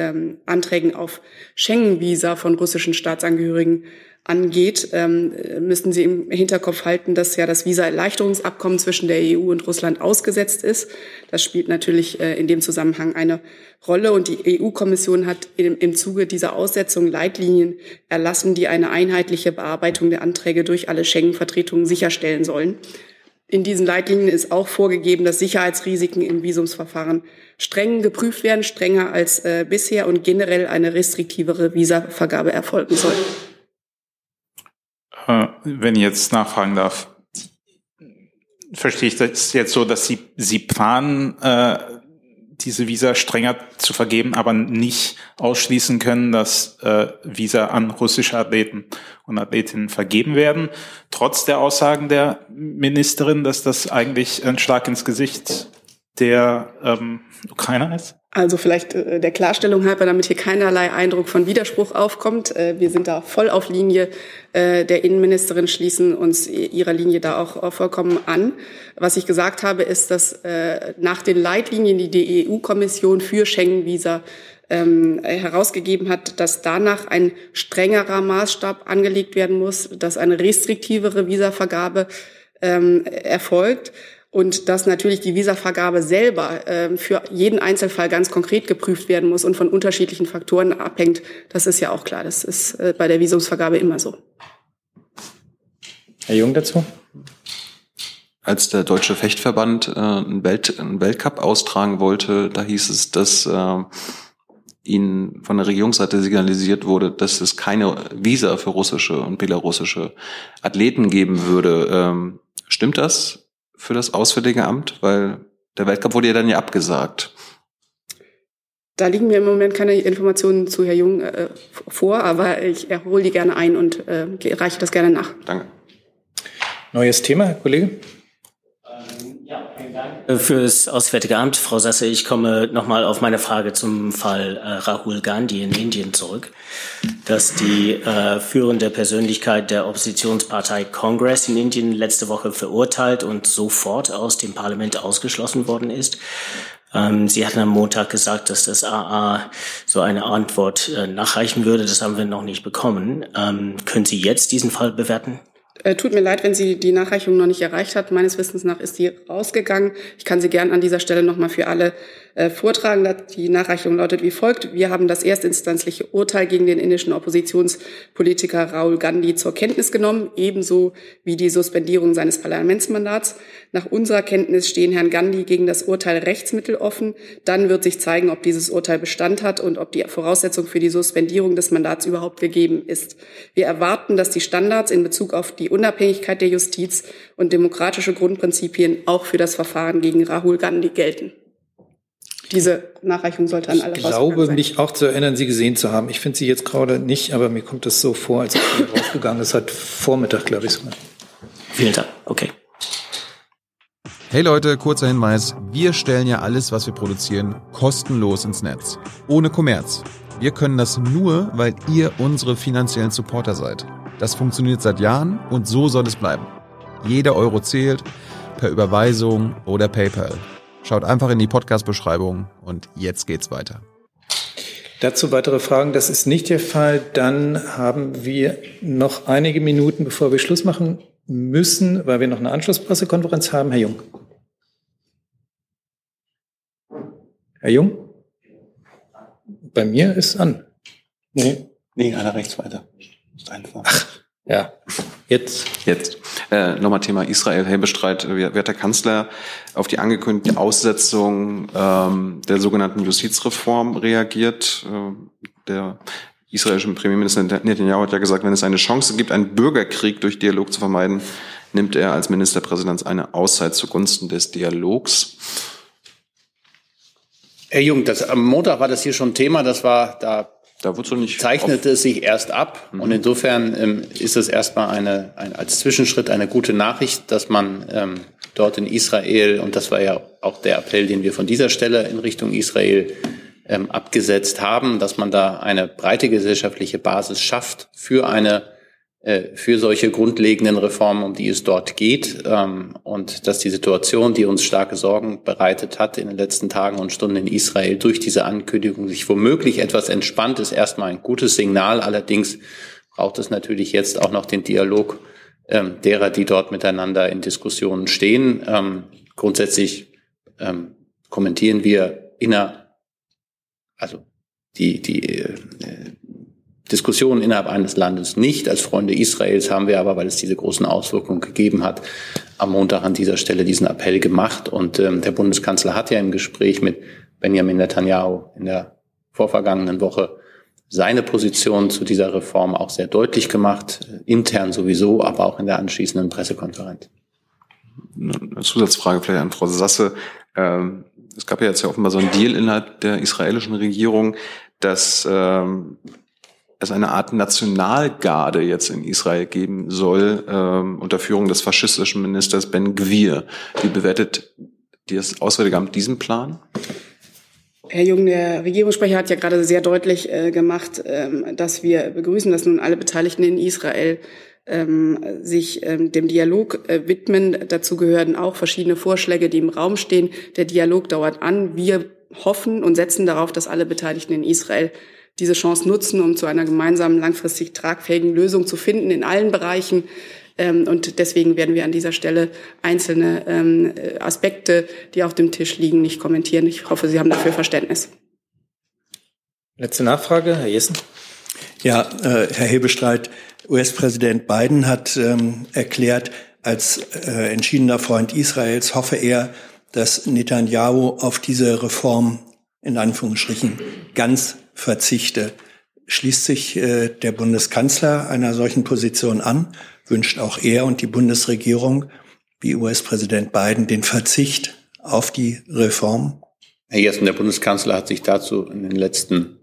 Anträgen auf Schengen-Visa von russischen Staatsangehörigen angeht, ähm, müssten Sie im Hinterkopf halten, dass ja das Visa-Erleichterungsabkommen zwischen der EU und Russland ausgesetzt ist. Das spielt natürlich äh, in dem Zusammenhang eine Rolle. Und die EU-Kommission hat im, im Zuge dieser Aussetzung Leitlinien erlassen, die eine einheitliche Bearbeitung der Anträge durch alle Schengen-Vertretungen sicherstellen sollen. In diesen Leitlinien ist auch vorgegeben, dass Sicherheitsrisiken im Visumsverfahren streng geprüft werden, strenger als äh, bisher und generell eine restriktivere Visavergabe erfolgen soll. Äh, wenn ich jetzt nachfragen darf, verstehe ich das jetzt so, dass Sie, Sie planen, äh, diese Visa strenger zu vergeben, aber nicht ausschließen können, dass äh, Visa an russische Athleten und Athletinnen vergeben werden, trotz der Aussagen der Ministerin, dass das eigentlich ein Schlag ins Gesicht der ähm, Ukrainer ist? Also vielleicht äh, der Klarstellung halber, damit hier keinerlei Eindruck von Widerspruch aufkommt. Äh, wir sind da voll auf Linie äh, der Innenministerin, schließen uns ihrer Linie da auch, vollkommen an. Was ich gesagt habe, ist, dass äh, nach den Leitlinien, die die EU-Kommission für Schengen-Visa ähm, herausgegeben hat, dass danach ein strengerer Maßstab angelegt werden muss, dass eine restriktivere Visavergabe ähm, erfolgt und dass natürlich die Visavergabe selber äh, für jeden Einzelfall ganz konkret geprüft werden muss und von unterschiedlichen Faktoren abhängt. Das ist ja auch klar. Das ist äh, bei der Visumsvergabe immer so. Herr Jung dazu? Als der Deutsche Fechtverband äh, einen, Welt, einen Weltcup austragen wollte, da hieß es, dass äh, ihnen von der Regierungsseite signalisiert wurde, dass es keine Visa für russische und belarussische Athleten geben würde. Ähm, stimmt das? Für das Auswärtige Amt? Weil der Weltcup wurde ja dann ja abgesagt. Da liegen mir im Moment keine Informationen zu Herr Jung äh, vor, aber ich hole die gerne ein und äh, reiche das gerne nach. Danke. Neues Thema, Herr Kollege? Äh, fürs Auswärtige Amt, Frau Sasse, ich komme nochmal auf meine Frage zum Fall äh, Rahul Gandhi in Indien zurück, dass die äh, führende Persönlichkeit der Oppositionspartei Congress in Indien letzte Woche verurteilt und sofort aus dem Parlament ausgeschlossen worden ist. Ähm, Sie hatten am Montag gesagt, dass das AA so eine Antwort äh, nachreichen würde. Das haben wir noch nicht bekommen. Ähm, können Sie jetzt diesen Fall bewerten? Äh, tut mir leid, wenn sie die Nachreichung noch nicht erreicht hat. Meines Wissens nach ist sie rausgegangen. Ich kann sie gern an dieser Stelle nochmal für alle vortragen. Die Nachreichung lautet wie folgt. Wir haben das erstinstanzliche Urteil gegen den indischen Oppositionspolitiker Rahul Gandhi zur Kenntnis genommen, ebenso wie die Suspendierung seines Parlamentsmandats. Nach unserer Kenntnis stehen Herrn Gandhi gegen das Urteil Rechtsmittel offen. Dann wird sich zeigen, ob dieses Urteil Bestand hat und ob die Voraussetzung für die Suspendierung des Mandats überhaupt gegeben ist. Wir erwarten, dass die Standards in Bezug auf die Unabhängigkeit der Justiz und demokratische Grundprinzipien auch für das Verfahren gegen Rahul Gandhi gelten. Diese Nachreichung sollte an alle Ich glaube, sein. mich auch zu erinnern, Sie gesehen zu haben. Ich finde Sie jetzt gerade nicht, aber mir kommt das so vor, als ich rausgegangen ist, heute Vormittag, glaube ich sogar. Vielen Dank. Okay. Hey Leute, kurzer Hinweis. Wir stellen ja alles, was wir produzieren, kostenlos ins Netz. Ohne Kommerz. Wir können das nur, weil ihr unsere finanziellen Supporter seid. Das funktioniert seit Jahren und so soll es bleiben. Jeder Euro zählt, per Überweisung oder PayPal. Schaut einfach in die Podcast-Beschreibung und jetzt geht's weiter. Dazu weitere Fragen. Das ist nicht der Fall. Dann haben wir noch einige Minuten, bevor wir Schluss machen müssen, weil wir noch eine Anschlusspressekonferenz haben. Herr Jung. Herr Jung? Bei mir ist an. Nee, nee, einer rechts weiter. Ist einfach. Ach, ja. Jetzt. Jetzt. Äh, Nochmal Thema Israel-Helbestreit. Wird der Kanzler auf die angekündigte Aussetzung ähm, der sogenannten Justizreform reagiert? Äh, der israelische Premierminister Netanyahu hat ja gesagt, wenn es eine Chance gibt, einen Bürgerkrieg durch Dialog zu vermeiden, nimmt er als Ministerpräsident eine Auszeit zugunsten des Dialogs. Herr Jung, das, am Montag war das hier schon Thema. Das war, da da wird so nicht zeichnete es sich erst ab. Mhm. Und insofern ähm, ist es erstmal eine, ein, als Zwischenschritt eine gute Nachricht, dass man ähm, dort in Israel, und das war ja auch der Appell, den wir von dieser Stelle in Richtung Israel ähm, abgesetzt haben, dass man da eine breite gesellschaftliche Basis schafft für eine für solche grundlegenden Reformen, um die es dort geht, ähm, und dass die Situation, die uns starke Sorgen bereitet hat in den letzten Tagen und Stunden in Israel durch diese Ankündigung sich womöglich etwas entspannt, ist erstmal ein gutes Signal. Allerdings braucht es natürlich jetzt auch noch den Dialog ähm, derer, die dort miteinander in Diskussionen stehen. Ähm, grundsätzlich kommentieren wir inner, also die, die äh, Diskussionen innerhalb eines Landes nicht. Als Freunde Israels haben wir aber, weil es diese großen Auswirkungen gegeben hat, am Montag an dieser Stelle diesen Appell gemacht. Und ähm, der Bundeskanzler hat ja im Gespräch mit Benjamin Netanyahu in der vorvergangenen Woche seine Position zu dieser Reform auch sehr deutlich gemacht, intern sowieso, aber auch in der anschließenden Pressekonferenz. Eine Zusatzfrage vielleicht an Frau Sasse. Ähm, es gab ja jetzt ja offenbar so ein Deal innerhalb der israelischen Regierung, dass ähm, es eine Art Nationalgarde jetzt in Israel geben soll, ähm, unter Führung des faschistischen Ministers Ben Gvir. Wie bewertet das Auswärtige Amt diesen Plan? Herr Jung, der Regierungssprecher hat ja gerade sehr deutlich äh, gemacht, ähm, dass wir begrüßen, dass nun alle Beteiligten in Israel ähm, sich ähm, dem Dialog äh, widmen. Dazu gehören auch verschiedene Vorschläge, die im Raum stehen. Der Dialog dauert an. Wir hoffen und setzen darauf, dass alle Beteiligten in Israel diese Chance nutzen, um zu einer gemeinsamen, langfristig tragfähigen Lösung zu finden in allen Bereichen. Ähm, und deswegen werden wir an dieser Stelle einzelne ähm, Aspekte, die auf dem Tisch liegen, nicht kommentieren. Ich hoffe, Sie haben dafür Verständnis. Letzte Nachfrage, Herr Jessen. Ja, äh, Herr Hebestreit, US-Präsident Biden hat ähm, erklärt, als äh, entschiedener Freund Israels hoffe er, dass Netanyahu auf diese Reform in Anführungsstrichen ganz verzichte. Schließt sich äh, der Bundeskanzler einer solchen Position an? Wünscht auch er und die Bundesregierung, wie US-Präsident Biden, den Verzicht auf die Reform? Herr Jessen, der Bundeskanzler hat sich dazu in den letzten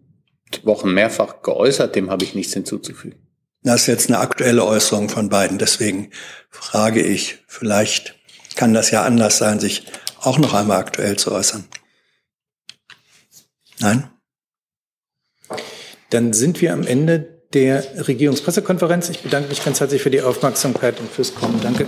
Wochen mehrfach geäußert. Dem habe ich nichts hinzuzufügen. Das ist jetzt eine aktuelle Äußerung von beiden. Deswegen frage ich, vielleicht kann das ja anders sein, sich auch noch einmal aktuell zu äußern. Nein? Dann sind wir am Ende der Regierungspressekonferenz. Ich bedanke mich ganz herzlich für die Aufmerksamkeit und fürs Kommen. Danke.